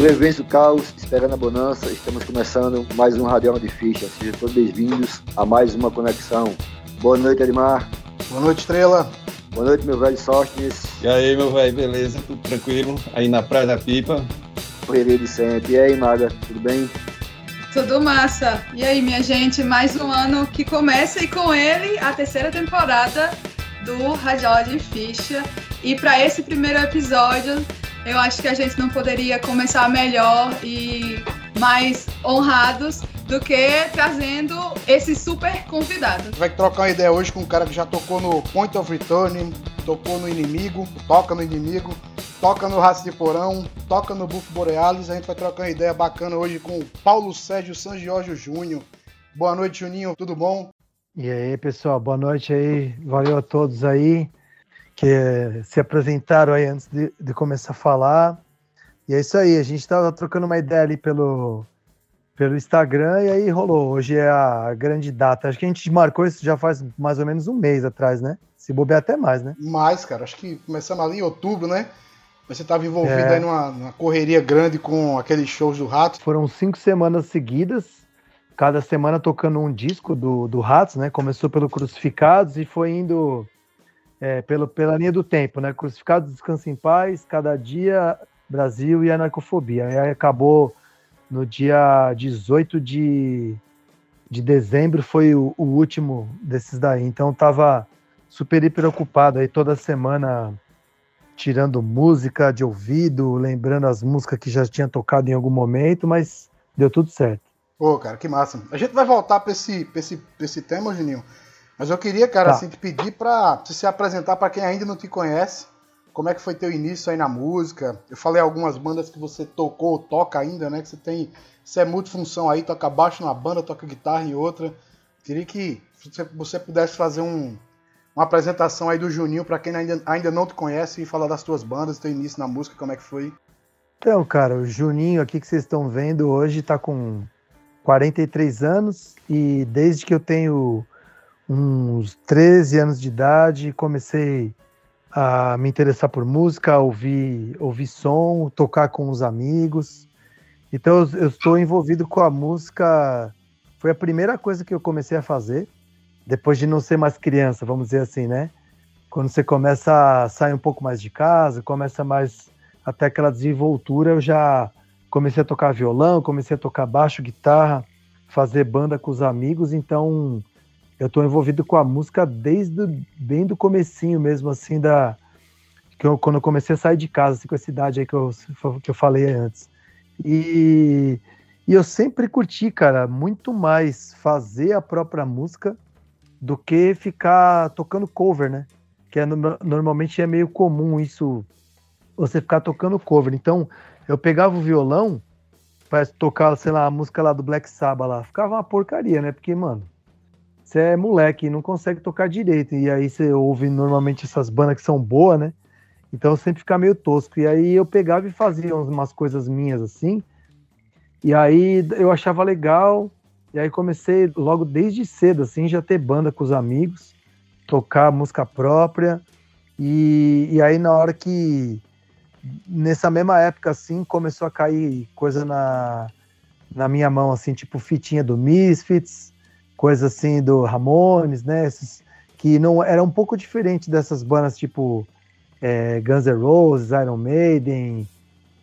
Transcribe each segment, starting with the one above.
Sobrevivência do caos, esperando a bonança, estamos começando mais um Radial de Ficha. Sejam todos bem-vindos a mais uma conexão. Boa noite, Edmar. Boa noite, Estrela. Boa noite, meu velho Sóstenes. E aí, meu velho, beleza? Tudo tranquilo? Aí na Praia da Pipa? Correria de sempre. E aí, Maga, tudo bem? Tudo massa. E aí, minha gente, mais um ano que começa e com ele a terceira temporada do Radial de Ficha. E para esse primeiro episódio, eu acho que a gente não poderia começar melhor e mais honrados do que trazendo esse super convidado. Vai trocar uma ideia hoje com um cara que já tocou no Point of Return, tocou no Inimigo, toca no Inimigo, toca no Raça de Porão, toca no Buff Borealis. A gente vai trocar uma ideia bacana hoje com o Paulo Sérgio San Giorgio Júnior. Boa noite, Juninho, tudo bom? E aí, pessoal, boa noite aí. Valeu a todos aí que se apresentaram aí antes de, de começar a falar. E é isso aí, a gente estava trocando uma ideia ali pelo, pelo Instagram e aí rolou. Hoje é a grande data. Acho que a gente marcou isso já faz mais ou menos um mês atrás, né? Se bobear até mais, né? Mais, cara. Acho que começamos ali em outubro, né? Você estava envolvido é. aí numa, numa, correria grande com aqueles shows do Ratos. Foram cinco semanas seguidas, cada semana tocando um disco do, do Ratos, né? Começou pelo Crucificados e foi indo é, pelo, pela linha do tempo, né? Crucificados, Descansa em Paz, Cada Dia, Brasil e Anarcofobia. Aí acabou no dia 18 de, de dezembro, foi o, o último desses daí. Então tava super hiper ocupado aí toda semana tirando música de ouvido, lembrando as músicas que já tinha tocado em algum momento, mas deu tudo certo. Pô, cara, que massa. A gente vai voltar para esse, esse, esse tema, Juninho, mas eu queria, cara, tá. assim, te pedir para se apresentar para quem ainda não te conhece. Como é que foi teu início aí na música? Eu falei algumas bandas que você tocou, toca ainda, né? Que você tem, você é multifunção aí, toca baixo numa banda, toca guitarra em outra. Queria que você pudesse fazer um, uma apresentação aí do Juninho para quem ainda, ainda não te conhece e falar das tuas bandas, teu início na música, como é que foi? Então, cara, o Juninho aqui que vocês estão vendo hoje está com 43 anos e desde que eu tenho uns 13 anos de idade, comecei a me interessar por música, ouvir, ouvir som, tocar com os amigos. Então eu, estou envolvido com a música. Foi a primeira coisa que eu comecei a fazer, depois de não ser mais criança, vamos dizer assim, né? Quando você começa a sair um pouco mais de casa, começa mais até aquela desenvoltura, eu já comecei a tocar violão, comecei a tocar baixo, guitarra, fazer banda com os amigos, então eu estou envolvido com a música desde bem do comecinho mesmo, assim, da que eu, quando eu comecei a sair de casa, assim, com essa idade aí que eu, que eu falei antes. E, e eu sempre curti, cara, muito mais fazer a própria música do que ficar tocando cover, né? Que é, normalmente é meio comum isso, você ficar tocando cover. Então, eu pegava o violão para tocar, sei lá, a música lá do Black Sabbath lá, ficava uma porcaria, né? Porque, mano, você é moleque não consegue tocar direito. E aí você ouve normalmente essas bandas que são boas, né? Então sempre fica meio tosco. E aí eu pegava e fazia umas coisas minhas assim. E aí eu achava legal. E aí comecei logo desde cedo, assim, já ter banda com os amigos, tocar música própria. E, e aí na hora que. Nessa mesma época, assim, começou a cair coisa na, na minha mão, assim, tipo fitinha do Misfits, coisa assim do Ramones, né? Esses, que não era um pouco diferente dessas bandas tipo é, Guns N' Roses, Iron Maiden,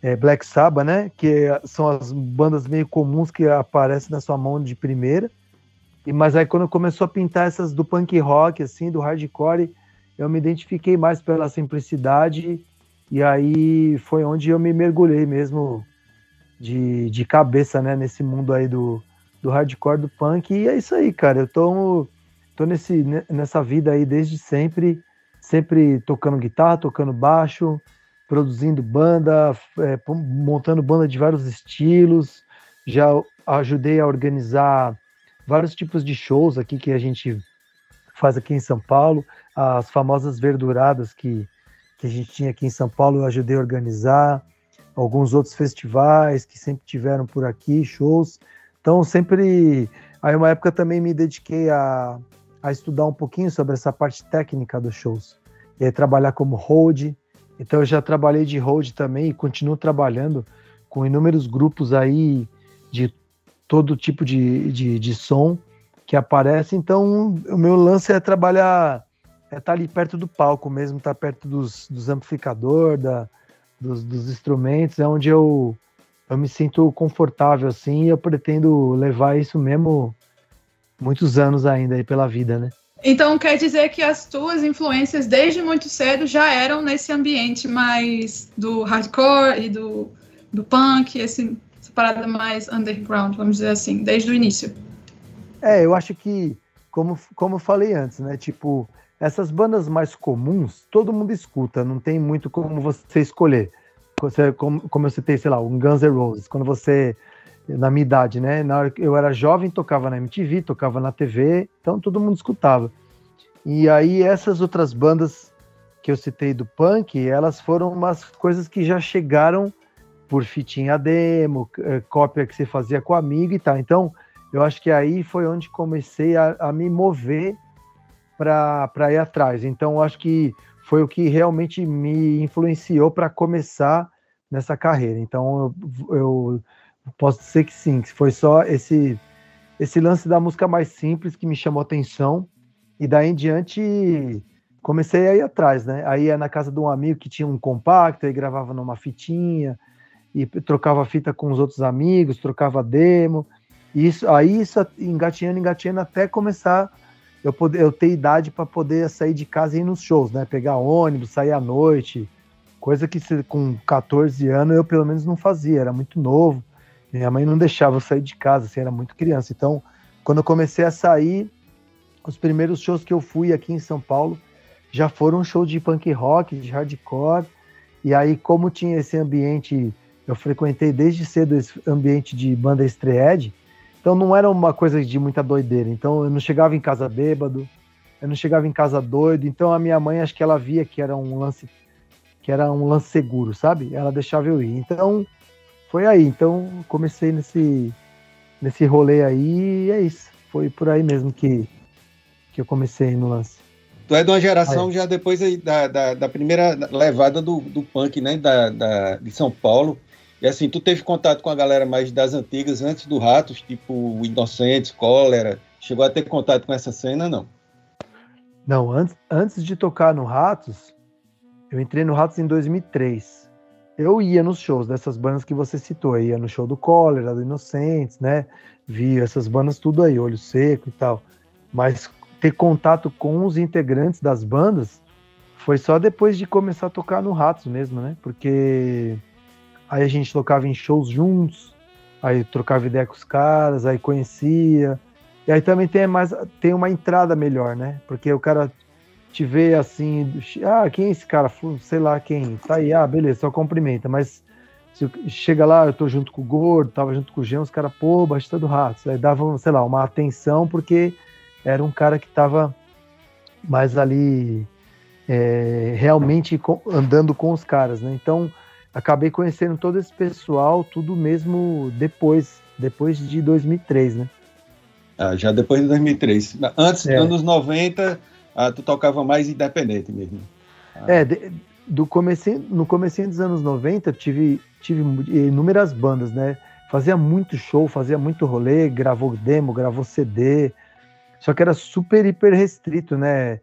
é, Black Sabbath, né? Que são as bandas meio comuns que aparecem na sua mão de primeira. E mas aí quando começou a pintar essas do punk rock, assim, do hardcore, eu me identifiquei mais pela simplicidade e aí foi onde eu me mergulhei mesmo de, de cabeça, né? Nesse mundo aí do do hardcore, do punk, e é isso aí, cara. Eu tô, tô nesse, nessa vida aí desde sempre, sempre tocando guitarra, tocando baixo, produzindo banda, é, montando banda de vários estilos. Já ajudei a organizar vários tipos de shows aqui que a gente faz aqui em São Paulo, as famosas verduradas que, que a gente tinha aqui em São Paulo, eu ajudei a organizar, alguns outros festivais que sempre tiveram por aqui, shows. Então, sempre. Aí, uma época também me dediquei a, a estudar um pouquinho sobre essa parte técnica dos shows. E aí, trabalhar como hold. Então, eu já trabalhei de hold também e continuo trabalhando com inúmeros grupos aí de todo tipo de, de, de som que aparece. Então, o meu lance é trabalhar, é estar tá ali perto do palco mesmo, estar tá perto dos, dos amplificadores, da, dos, dos, instrumentos, é onde eu, eu me sinto confortável assim e eu pretendo levar isso mesmo muitos anos ainda aí pela vida, né? Então quer dizer que as tuas influências desde muito cedo já eram nesse ambiente mais do hardcore e do, do punk, esse, essa parada mais underground, vamos dizer assim, desde o início. É, eu acho que, como, como eu falei antes, né? Tipo, essas bandas mais comuns, todo mundo escuta, não tem muito como você escolher. Você, como, como eu citei, sei lá, um Guns N' Roses, quando você, na minha idade, né? Na hora que eu era jovem, tocava na MTV, tocava na TV, então todo mundo escutava. E aí essas outras bandas que eu citei do punk, elas foram umas coisas que já chegaram por fitinha demo, eh, cópia que você fazia com amigo e tal. Então, eu acho que aí foi onde comecei a, a me mover para ir atrás. Então, eu acho que foi o que realmente me influenciou para começar nessa carreira. Então, eu, eu, posso dizer que sim, que foi só esse, esse lance da música mais simples que me chamou atenção. E daí em diante, comecei a ir atrás, né? Aí ia na casa de um amigo que tinha um compacto, aí gravava numa fitinha, e trocava fita com os outros amigos, trocava demo. Isso, aí isso engatinhando, engatinhando até começar eu poder eu ter idade para poder sair de casa e ir nos shows, né? Pegar ônibus, sair à noite, coisa que com 14 anos eu pelo menos não fazia, era muito novo. Minha mãe não deixava eu sair de casa, assim, era muito criança. Então, quando eu comecei a sair, os primeiros shows que eu fui aqui em São Paulo já foram shows de punk rock, de hardcore. E aí, como tinha esse ambiente, eu frequentei desde cedo esse ambiente de banda estreed, então não era uma coisa de muita doideira. Então eu não chegava em casa bêbado, eu não chegava em casa doido. Então a minha mãe acho que ela via que era um lance que era um lance seguro, sabe? Ela deixava eu ir. Então foi aí. Então comecei nesse nesse rolê aí e é isso. Foi por aí mesmo que que eu comecei no lance. Tu é de uma geração já depois da, da, da, primeira levada do, do punk, né? Da, da, de São Paulo. E assim, tu teve contato com a galera mais das antigas, antes do Ratos, tipo Inocentes, Cólera? Chegou a ter contato com essa cena, não? Não, antes, antes de tocar no Ratos, eu entrei no Ratos em 2003. Eu ia nos shows dessas bandas que você citou, eu ia no show do Cólera, do Inocentes, né? Vi essas bandas tudo aí, Olho Seco e tal. Mas ter contato com os integrantes das bandas foi só depois de começar a tocar no Ratos mesmo, né? Porque Aí a gente tocava em shows juntos, aí trocava ideia com os caras, aí conhecia. E aí também tem mais tem uma entrada melhor, né? Porque o cara te vê assim, ah, quem é esse cara? Sei lá quem. Tá aí, ah, beleza, só cumprimenta, mas se chega lá, eu tô junto com o Gordo, tava junto com o Jean, os caras, pô, Batista do Rato. Aí davam, sei lá, uma atenção, porque era um cara que tava mais ali é, realmente andando com os caras, né? Então, acabei conhecendo todo esse pessoal, tudo mesmo depois, depois de 2003, né? Ah, já depois de 2003. Antes, é. anos 90, ah, tu tocava mais independente mesmo. Ah. É, de, do comecinho, no começo dos anos 90, tive, tive inúmeras bandas, né? Fazia muito show, fazia muito rolê, gravou demo, gravou CD, só que era super, hiper restrito, né?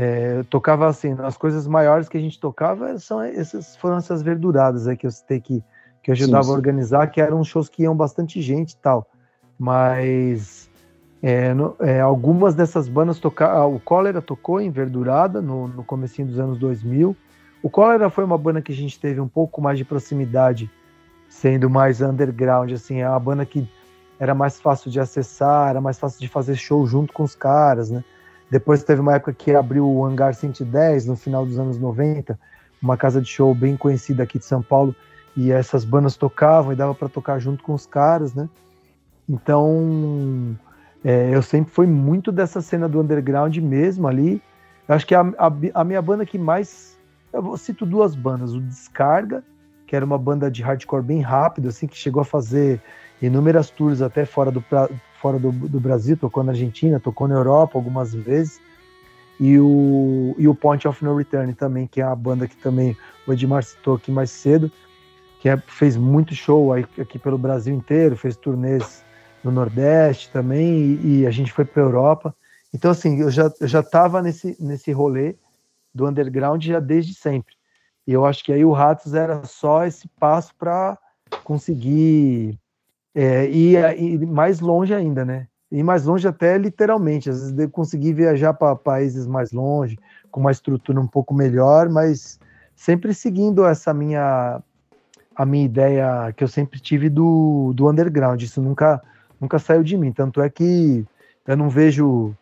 É, eu tocava assim, as coisas maiores que a gente tocava são essas, foram essas verduradas aí que eu citei que, que eu ajudava sim, sim. a organizar, que eram shows que iam bastante gente e tal. Mas é, no, é, algumas dessas bandas tocaram. Ah, o Cólera tocou em Verdurada no, no comecinho dos anos 2000. O Cólera foi uma banda que a gente teve um pouco mais de proximidade, sendo mais underground, assim, é uma banda que era mais fácil de acessar, era mais fácil de fazer show junto com os caras, né? Depois teve uma época que abriu o Hangar 110, no final dos anos 90, uma casa de show bem conhecida aqui de São Paulo, e essas bandas tocavam e dava para tocar junto com os caras, né? Então, é, eu sempre fui muito dessa cena do underground mesmo ali. Eu acho que a, a, a, minha banda que mais. Eu cito duas bandas: o Descarga, que era uma banda de hardcore bem rápido, assim, que chegou a fazer inúmeras tours até fora do, fora do, do Brasil, tocou na Argentina, tocou na Europa algumas vezes. E o, e o Point of No Return também, que é a banda que também o Edmar citou aqui mais cedo. que é, fez muito show aqui pelo Brasil inteiro, fez turnês no Nordeste também, e, e a gente foi para Europa. Então, assim, eu já, eu já tava nesse, nesse rolê do underground já desde sempre. E eu acho que aí o Ratos era só esse passo para conseguir é, ir, ir, mais longe ainda, né? Ir mais longe até literalmente. Às vezes eu consegui viajar para países mais longe, com uma estrutura um pouco melhor, mas sempre seguindo essa minha a minha ideia que eu sempre tive do, do underground. Isso nunca nunca saiu de mim. Tanto é que eu não vejo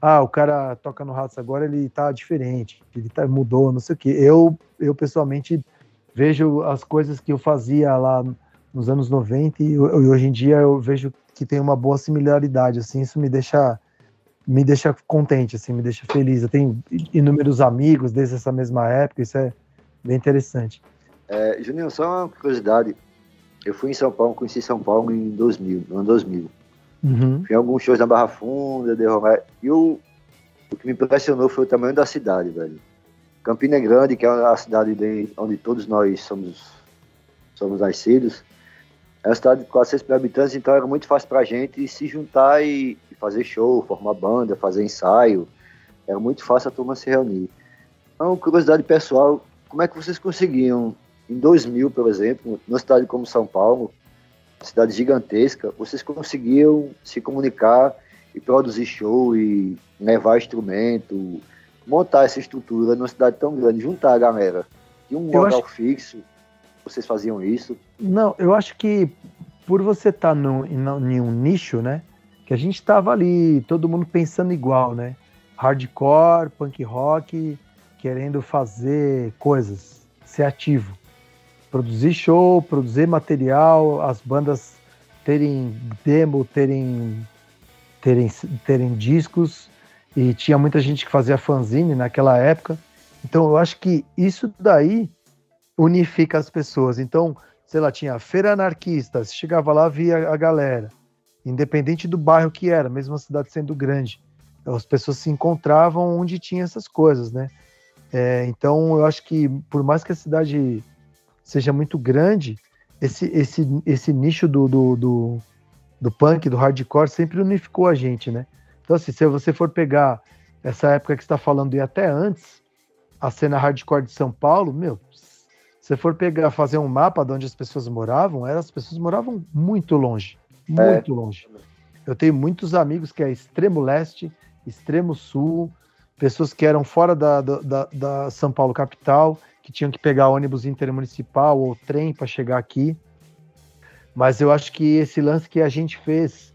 ah, o cara toca no Ratos agora, ele tá diferente, ele tá, mudou, não sei o quê. Eu, eu pessoalmente vejo as coisas que eu fazia lá nos anos 90 e, hoje em dia eu vejo que tem uma boa similaridade, assim, isso me deixa me deixa contente, assim, me deixa feliz. Eu tenho inúmeros amigos desde essa mesma época, isso é bem interessante. É, Juninho, só uma curiosidade. Eu fui em São Paulo, conheci São Paulo em 2000, no ano 2000. Uhum. Fui em alguns shows na Barra Funda, de Romero. E o, o que me impressionou foi o tamanho da cidade, velho. Campina Grande, que é a cidade de, onde todos nós somos, somos nascidos, é uma cidade de 400 mil habitantes, então era muito fácil pra gente se juntar e, e fazer show, formar banda, fazer ensaio. Era muito fácil a turma se reunir. Então, curiosidade pessoal, como é que vocês conseguiam, em 2000, por exemplo, numa cidade como São Paulo, cidade gigantesca, vocês conseguiam se comunicar e produzir show e levar instrumento, montar essa estrutura numa cidade tão grande, juntar a galera. E um eu local acho... fixo, vocês faziam isso? Não, eu acho que por você estar tá em um nicho, né? Que a gente estava ali, todo mundo pensando igual, né? Hardcore, punk rock, querendo fazer coisas, ser ativo produzir show, produzir material, as bandas terem demo, terem, terem, terem discos, e tinha muita gente que fazia fanzine naquela época. Então eu acho que isso daí unifica as pessoas. Então, sei lá, tinha feira anarquista, você chegava lá, via a galera, independente do bairro que era, mesmo a cidade sendo grande. As pessoas se encontravam onde tinha essas coisas, né? É, então eu acho que por mais que a cidade seja muito grande, esse, esse, esse nicho do, do, do, do punk, do hardcore, sempre unificou a gente, né? Então, assim, se você for pegar essa época que está falando e até antes, a cena hardcore de São Paulo, meu, você for pegar, fazer um mapa de onde as pessoas moravam, era, as pessoas moravam muito longe, muito é. longe. Eu tenho muitos amigos que é extremo leste, extremo sul, pessoas que eram fora da, da, da São Paulo capital, que tinham que pegar ônibus intermunicipal ou trem para chegar aqui. Mas eu acho que esse lance que a gente fez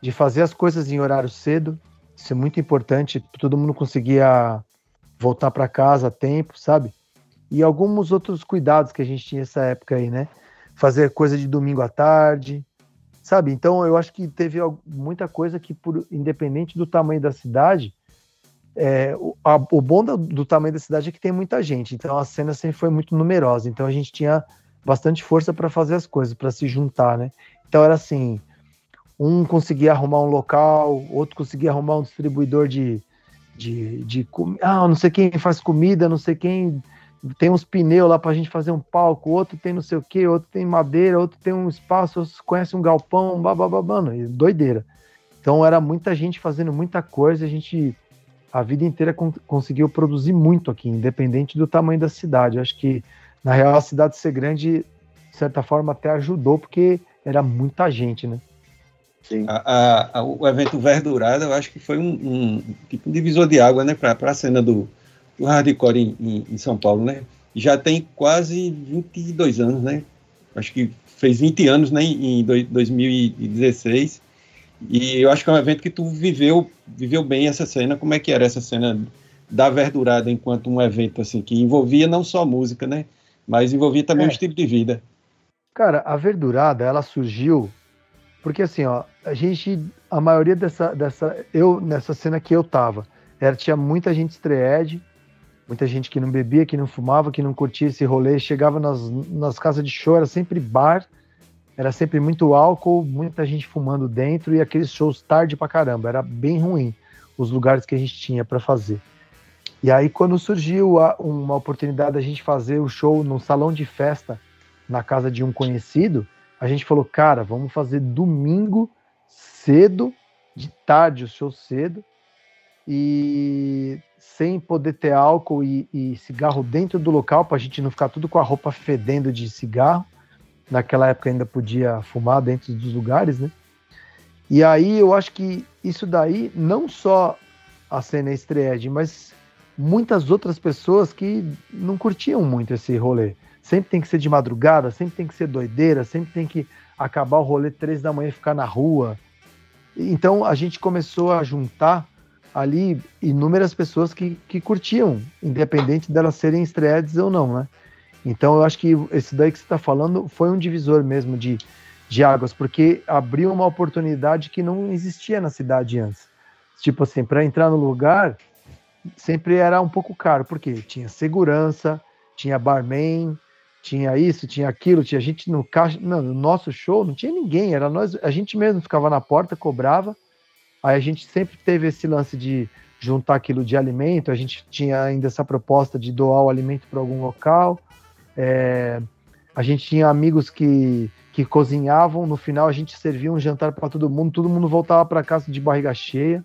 de fazer as coisas em horário cedo, isso é muito importante. Todo mundo conseguia voltar para casa a tempo, sabe? E alguns outros cuidados que a gente tinha nessa época aí, né? Fazer coisa de domingo à tarde, sabe? Então eu acho que teve muita coisa que, por independente do tamanho da cidade, é, o, a, o, bom do, do, tamanho da cidade é que tem muita gente, então a cena sempre foi muito numerosa, então a gente tinha bastante força para fazer as coisas, para se juntar, né? Então era assim, um conseguia arrumar um local, outro conseguia arrumar um distribuidor de, de, de ah, não sei quem faz comida, não sei quem tem uns pneus lá para a gente fazer um palco, outro tem não sei o que, outro tem madeira, outro tem um espaço, outro conhece um galpão, babababano, doideira. Então era muita gente fazendo muita coisa, a gente a vida inteira con conseguiu produzir muito aqui, independente do tamanho da cidade. Eu acho que, na real, a cidade ser grande, de certa forma, até ajudou, porque era muita gente, né? Sim. A, a, a, o evento Verdurada, eu acho que foi um, um tipo um divisor de água, né, para a cena do, do hardcore em, em, em, São Paulo, né? Já tem quase 22 anos, né? Acho que fez 20 anos, né, em, em 2016. E eu acho que é um evento que tu viveu, viveu bem essa cena. Como é que era essa cena da verdurada enquanto um evento assim que envolvia não só música, né, mas envolvia também é. um estilo de vida. Cara, a verdurada ela surgiu porque assim, ó, a gente, a maioria dessa, dessa, eu nessa cena que eu tava, era tinha muita gente estreed, muita gente que não bebia, que não fumava, que não curtia esse rolê, chegava nas, nas casas de show, era sempre bar era sempre muito álcool, muita gente fumando dentro e aqueles shows tarde pra caramba. Era bem ruim os lugares que a gente tinha para fazer. E aí, quando surgiu a, uma oportunidade da gente fazer o show num salão de festa na casa de um conhecido, a gente falou, cara, vamos fazer domingo cedo, de tarde o show cedo, e sem poder ter álcool e, e cigarro dentro do local, para a gente não ficar tudo com a roupa fedendo de cigarro. Naquela época ainda podia fumar dentro dos lugares, né? E aí eu acho que isso daí, não só a cena estreed, mas muitas outras pessoas que não curtiam muito esse rolê. Sempre tem que ser de madrugada, sempre tem que ser doideira, sempre tem que acabar o rolê três da manhã e ficar na rua. Então a gente começou a juntar ali inúmeras pessoas que, que curtiam, independente delas serem estreadas ou não, né? Então eu acho que esse daí que você está falando foi um divisor mesmo de, de águas, porque abriu uma oportunidade que não existia na cidade antes. Tipo assim, para entrar no lugar sempre era um pouco caro, porque tinha segurança, tinha barman, tinha isso, tinha aquilo, tinha gente no caixa. Não, no nosso show não tinha ninguém, era nós, a gente mesmo ficava na porta, cobrava. Aí a gente sempre teve esse lance de juntar aquilo de alimento, a gente tinha ainda essa proposta de doar o alimento para algum local. É, a gente tinha amigos que, que cozinhavam, no final a gente servia um jantar para todo mundo, todo mundo voltava para casa de barriga cheia.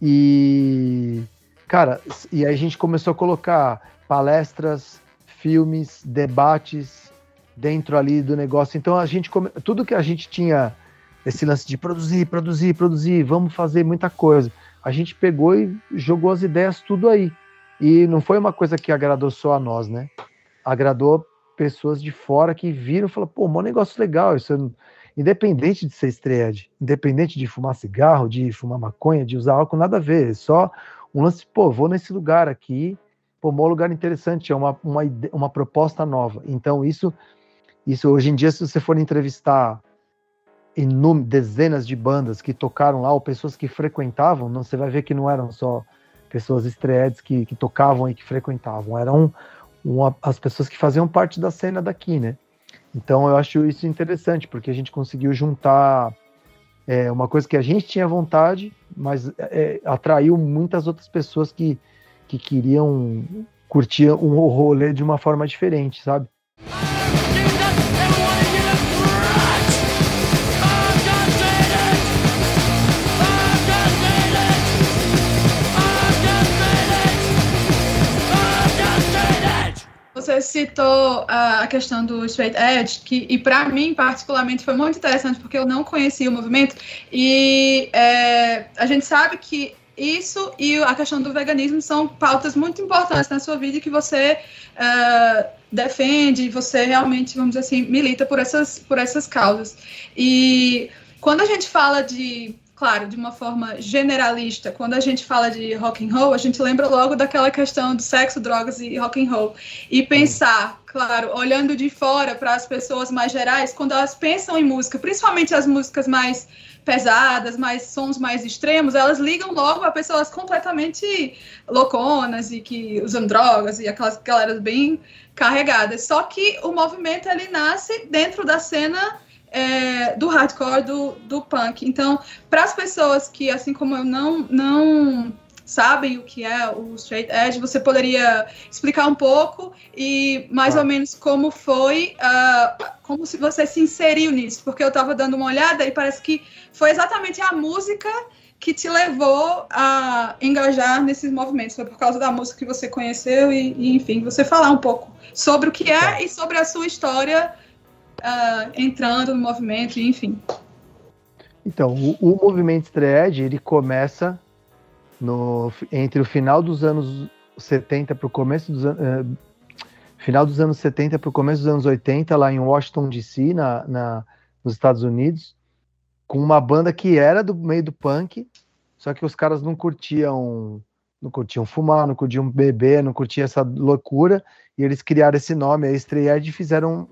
E, cara, e aí a gente começou a colocar palestras, filmes, debates dentro ali do negócio. Então a gente tudo que a gente tinha esse lance de produzir, produzir, produzir, vamos fazer muita coisa. A gente pegou e jogou as ideias tudo aí. E não foi uma coisa que agradou só a nós, né? Agradou pessoas de fora que viram e falaram, pô, um negócio legal, isso é... independente de ser estreia, independente de fumar cigarro, de fumar maconha, de usar álcool, nada a ver, é só um lance, pô, vou nesse lugar aqui, pô, um lugar interessante, é uma, uma, uma proposta nova. Então, isso, isso hoje em dia, se você for entrevistar inúmeras, dezenas de bandas que tocaram lá, ou pessoas que frequentavam, não, você vai ver que não eram só pessoas estreedes que, que tocavam e que frequentavam, eram uma, as pessoas que faziam parte da cena daqui, né? Então eu acho isso interessante, porque a gente conseguiu juntar é, uma coisa que a gente tinha vontade, mas é, atraiu muitas outras pessoas que, que queriam curtir um rolê de uma forma diferente, sabe? Você citou a questão do straight edge, que, e para mim, particularmente, foi muito interessante, porque eu não conhecia o movimento, e é, a gente sabe que isso e a questão do veganismo são pautas muito importantes na sua vida que você uh, defende, você realmente, vamos dizer assim, milita por essas, por essas causas. E quando a gente fala de, claro, de uma forma generalista, quando a gente fala de rock and roll, a gente lembra logo daquela questão do sexo, drogas e rock and roll. E pensar, claro, olhando de fora para as pessoas mais gerais, quando elas pensam em música, principalmente as músicas mais pesadas, mais sons mais extremos, elas ligam logo a pessoas completamente louconas e que usam drogas e aquelas galeras bem carregadas. Só que o movimento ele nasce dentro da cena é, do hardcore, do, do punk. Então, para as pessoas que, assim como eu, não, não sabem o que é o straight edge, você poderia explicar um pouco e mais ah. ou menos como foi, uh, como se você se inseriu nisso, porque eu estava dando uma olhada e parece que foi exatamente a música que te levou a engajar nesses movimentos? Foi por causa da música que você conheceu e, e enfim, você falar um pouco sobre o que é tá. e sobre a sua história uh, entrando no movimento, enfim. Então, o, o movimento Streed, ele começa no, entre o final dos anos 70 para o começo dos. Uh, final dos anos 70 para o começo dos anos 80, lá em Washington, D.C., na, na, nos Estados Unidos, com uma banda que era do meio do punk, só que os caras não curtiam não curtiam fumar, não curtiam beber, não curtiam essa loucura, e eles criaram esse nome, a Edge, e fizeram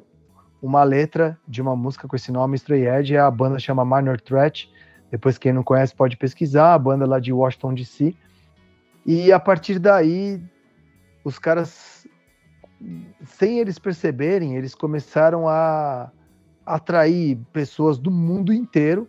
uma letra de uma música com esse nome, Stray Edge, a banda chama Minor Threat, depois quem não conhece pode pesquisar, a banda lá de Washington DC. E a partir daí, os caras, sem eles perceberem, eles começaram a atrair pessoas do mundo inteiro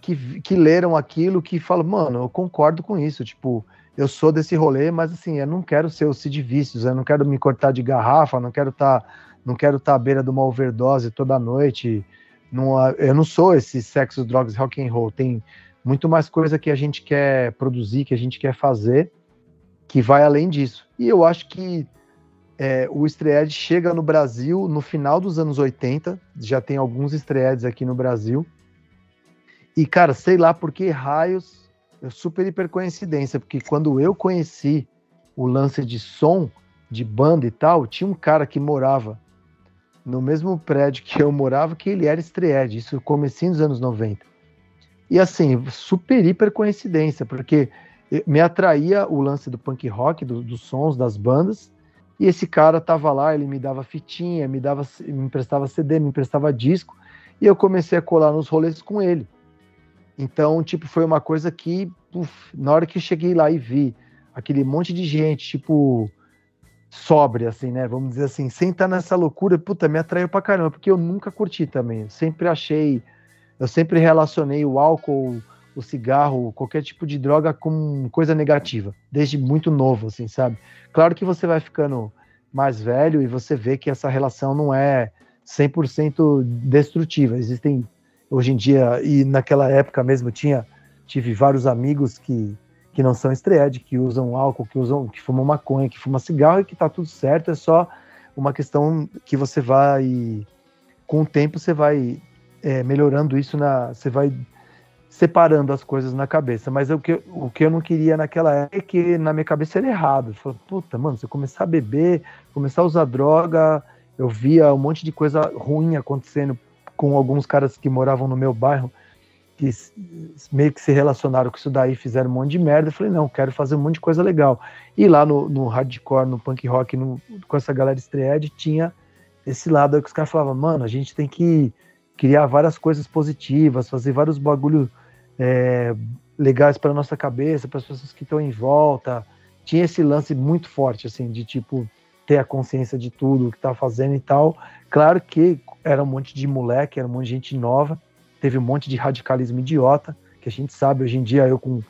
que, que leram aquilo, que falam, mano, eu concordo com isso, tipo, eu sou desse rolê, mas assim, eu não quero ser o Vícios, eu não quero me cortar de garrafa, não quero estar tá não quero estar à beira de uma overdose toda noite. Não, eu não sou esse sexo, drogas, rock and roll. Tem muito mais coisa que a gente quer produzir, que a gente quer fazer, que vai além disso. E eu acho que é, o Estreed chega no Brasil no final dos anos 80, já tem alguns Estreeds aqui no Brasil. E, cara, sei lá por que raios, é super hiper coincidência, porque quando eu conheci o lance de som, de banda e tal, tinha um cara que morava no mesmo prédio que eu morava, que ele era Estreed, isso comecinho dos anos 90. E assim, super hiper coincidência, porque me atraía o lance do punk rock, do, dos sons das bandas, e esse cara tava lá, ele me dava fitinha, me dava, me emprestava CD, me emprestava disco, e eu comecei a colar nos rolês com ele. Então, tipo, foi uma coisa que, uf, na hora que eu cheguei lá e vi aquele monte de gente, tipo, sobre, assim, né? Vamos dizer assim, sem estar nessa loucura, puta, me atraiu pra caramba, porque eu nunca curti também. Eu sempre achei eu sempre relacionei o álcool, o cigarro, qualquer tipo de droga com coisa negativa, desde muito novo, assim, sabe? Claro que você vai ficando mais velho e você vê que essa relação não é 100% destrutiva. Existem hoje em dia e naquela época mesmo tinha tive vários amigos que que não são estreed, que usam álcool, que usam, que fumam maconha, que fumam cigarro e que tá tudo certo, é só uma questão que você vai com o tempo você vai é, melhorando isso na. Você vai separando as coisas na cabeça. Mas o que, o que eu não queria naquela época é que na minha cabeça era errado. Eu falei, puta, mano, se eu começar a beber, começar a usar droga, eu via um monte de coisa ruim acontecendo com alguns caras que moravam no meu bairro, que meio que se relacionaram com isso daí, fizeram um monte de merda. Eu falei, não, quero fazer um monte de coisa legal. E lá no, no hardcore, no punk rock, no, com essa galera estreed, tinha esse lado aí que os caras falavam, mano, a gente tem que criar várias coisas positivas, fazer vários bagulhos é, legais para nossa cabeça, para as pessoas que estão em volta. Tinha esse lance muito forte, assim, de tipo ter a consciência de tudo que tá fazendo e tal. Claro que era um monte de moleque, era um monte de gente nova, teve um monte de radicalismo idiota, que a gente sabe hoje em dia, eu com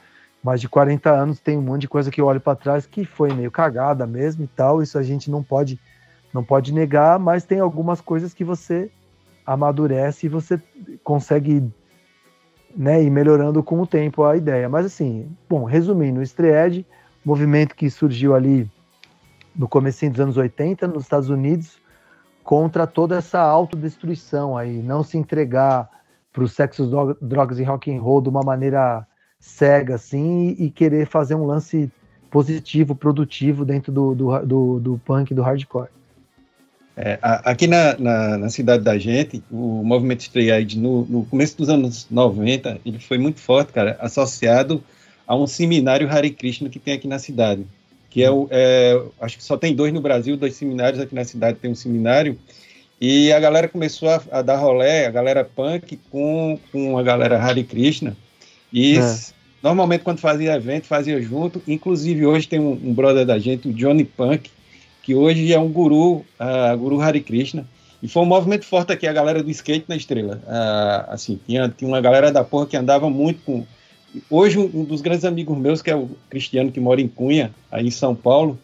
mais de 40 anos, tem um monte de coisa que eu olho para trás que foi meio cagada mesmo e tal, isso a gente não pode não pode negar, mas tem algumas coisas que você amadurece e você consegue né, ir melhorando com o tempo a ideia. Mas assim, bom, resumindo, o Streed, movimento que surgiu ali no começo dos anos 80 nos Estados Unidos contra toda essa autodestruição aí, não se entregar para os sexos, drogas e rock and roll de uma maneira cega assim e querer fazer um lance positivo, produtivo dentro do, do, do, do punk, do hardcore. É, aqui na, na, na, cidade da gente, o movimento Stray no, no, começo dos anos 90, ele foi muito forte, cara, associado a um seminário Hare Krishna que tem aqui na cidade. Que é o. É, acho que só tem dois no Brasil, dois seminários aqui na cidade tem um seminário. E a galera começou a, a dar rolé, a galera punk com, com a galera Hare Krishna. E é. normalmente quando fazia evento, fazia junto. Inclusive hoje tem um, um brother da gente, o Johnny Punk, que hoje é um guru, uh, guru Hare Krishna, e foi um movimento forte aqui, a galera do skate na estrela. Uh, assim, tinha, tinha uma galera da porra que andava muito com. Hoje, um dos grandes amigos meus, que é o Cristiano, que mora em Cunha, aí em São Paulo,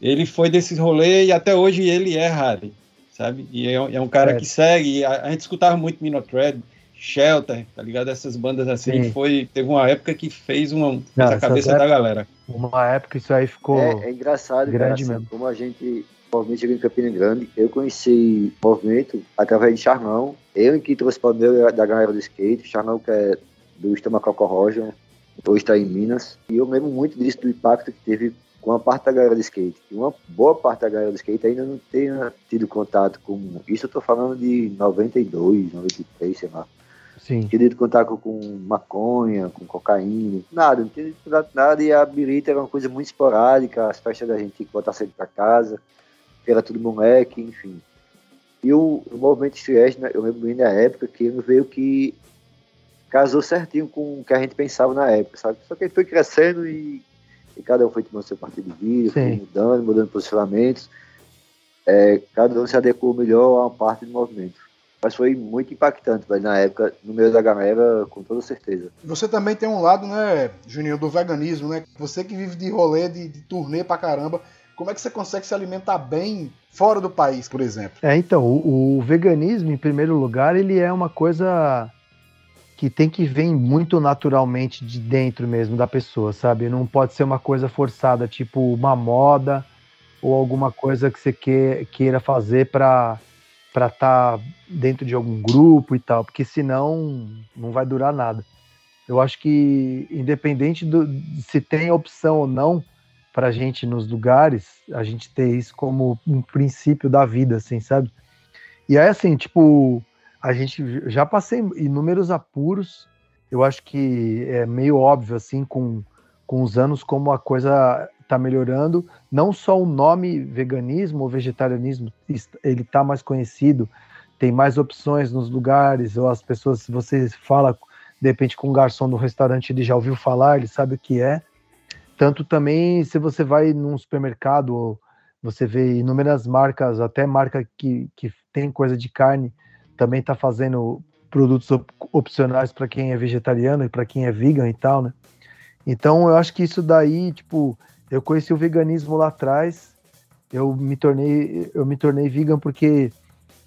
ele foi desses rolês e até hoje ele é Harry, sabe? E é, é um cara é. que segue. A, a, gente escutava muito Minotred, Shelter, tá ligado? Essas bandas assim. Foi, teve uma época que fez uma, Não, a cabeça da galera. Uma época isso aí ficou. É, é engraçado, grande cara, assim, mesmo. Como a gente. O movimento chegou em Campina Grande. Eu conheci o movimento através de Charnão. Eu que trouxe para o meu da galera do skate. Charnão, que é do Estamacoco Roger, hoje está em Minas. E eu lembro muito disso, do impacto que teve com a parte da galera do skate. E uma boa parte da galera do skate ainda não tenha tido contato com. Isso eu tô falando de 92, 93, sei lá. Sim. Tinha de contar com, maconha, com cocaína, nada, não tinha de contar nada. E a birita era uma coisa muito esporádica, as festas da gente tinha que botar sempre pra casa, era tudo moleque, enfim. E o, o movimento Street, né, eu lembro bem da época que ele veio que casou certinho com o que a gente pensava na época, sabe? Só que ele foi crescendo e, e cada um foi tomando seu partido de vida, foi mudando, mudando posicionamentos. É, cada um se adequou melhor a uma parte do movimento. Mas foi muito impactante, velho, na época, no meio da galera, com toda certeza. Você também tem um lado, né, Juninho, do veganismo, né? Você que vive de rolê, de, de turnê pra caramba. como é que você consegue se alimentar bem fora do país, por exemplo? É, então, o, o veganismo, em primeiro lugar, ele é uma coisa que tem que vir muito naturalmente de dentro mesmo da pessoa, sabe? Não pode ser uma coisa forçada, tipo uma moda ou alguma coisa que você queira fazer para para estar tá dentro de algum grupo e tal, porque senão não vai durar nada. Eu acho que independente do, se tem opção ou não para gente nos lugares, a gente ter isso como um princípio da vida, assim, sabe? E aí, assim, tipo, a gente já passei inúmeros apuros. Eu acho que é meio óbvio, assim, com, com os anos, como a coisa está melhorando. Não só o nome veganismo ou vegetarianismo, ele está mais conhecido, tem mais opções nos lugares, ou as pessoas, se você fala de repente com um garçom no restaurante, ele já ouviu falar, ele sabe o que é. Tanto também se você vai num supermercado, você vê inúmeras marcas, até marca que, que tem coisa de carne, também está fazendo produtos op opcionais para quem é vegetariano e para quem é vegan e tal, né? Então eu acho que isso daí, tipo, eu conheci o veganismo lá atrás, eu me tornei, eu me tornei vegan porque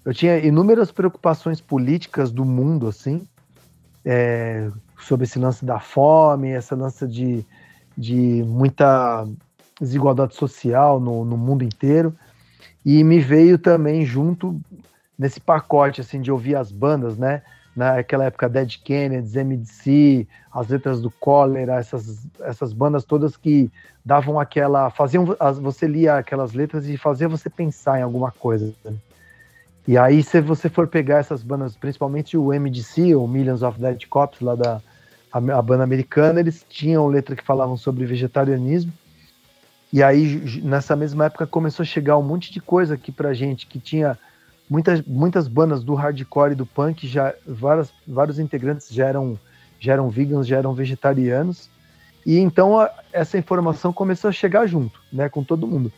eu tinha inúmeras preocupações políticas do mundo, assim, é, sobre esse lance da fome, essa lance de, de muita desigualdade social no, no mundo inteiro, e me veio também junto nesse pacote assim de ouvir as bandas, né? Naquela época Dead Kennedys, MDC, as letras do Cólera, essas, essas bandas todas que davam aquela, faziam você lia aquelas letras e fazia você pensar em alguma coisa. Né? E aí se você for pegar essas bandas, principalmente o MDC, o Millions of Dead Cops lá da a, a banda americana, eles tinham letras que falavam sobre vegetarianismo. E aí nessa mesma época começou a chegar um monte de coisa aqui pra gente que tinha muitas, muitas bandas do hardcore e do punk, já várias, vários integrantes já eram, já eram vegans, já eram vegetarianos. E então a, essa informação começou a chegar junto, né, com todo mundo.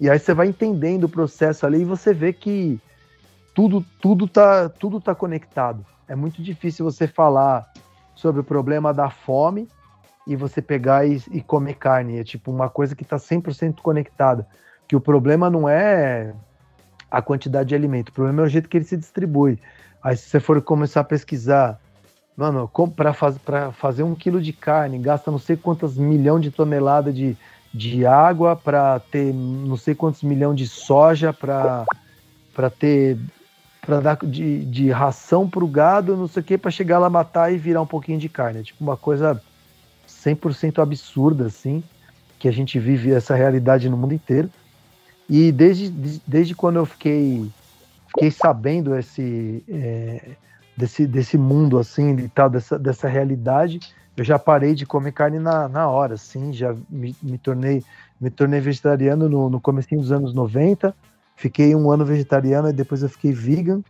E aí você vai entendendo o processo ali e você vê que tudo tudo tá tudo tá conectado. É muito difícil você falar sobre o problema da fome e você pegar e, e comer carne. É tipo uma coisa que está 100% conectada. Que o problema não é a quantidade de alimento. O problema é o jeito que ele se distribui. Aí se você for começar a pesquisar, mano, para faz, fazer um quilo de carne, gasta não sei quantas milhões de toneladas de, de água, para ter não sei quantos milhões de soja, para ter para dar de, de ração para o gado, não sei o que, para chegar lá matar e virar um pouquinho de carne. É tipo uma coisa 100% absurda, assim, que a gente vive essa realidade no mundo inteiro. E desde, desde quando eu fiquei, fiquei sabendo esse, é, desse, desse mundo assim e tal, dessa, dessa realidade, eu já parei de comer carne na, na hora, assim, já me, me tornei me tornei vegetariano no, no comecinho dos anos 90, fiquei um ano vegetariano e depois eu fiquei vegan.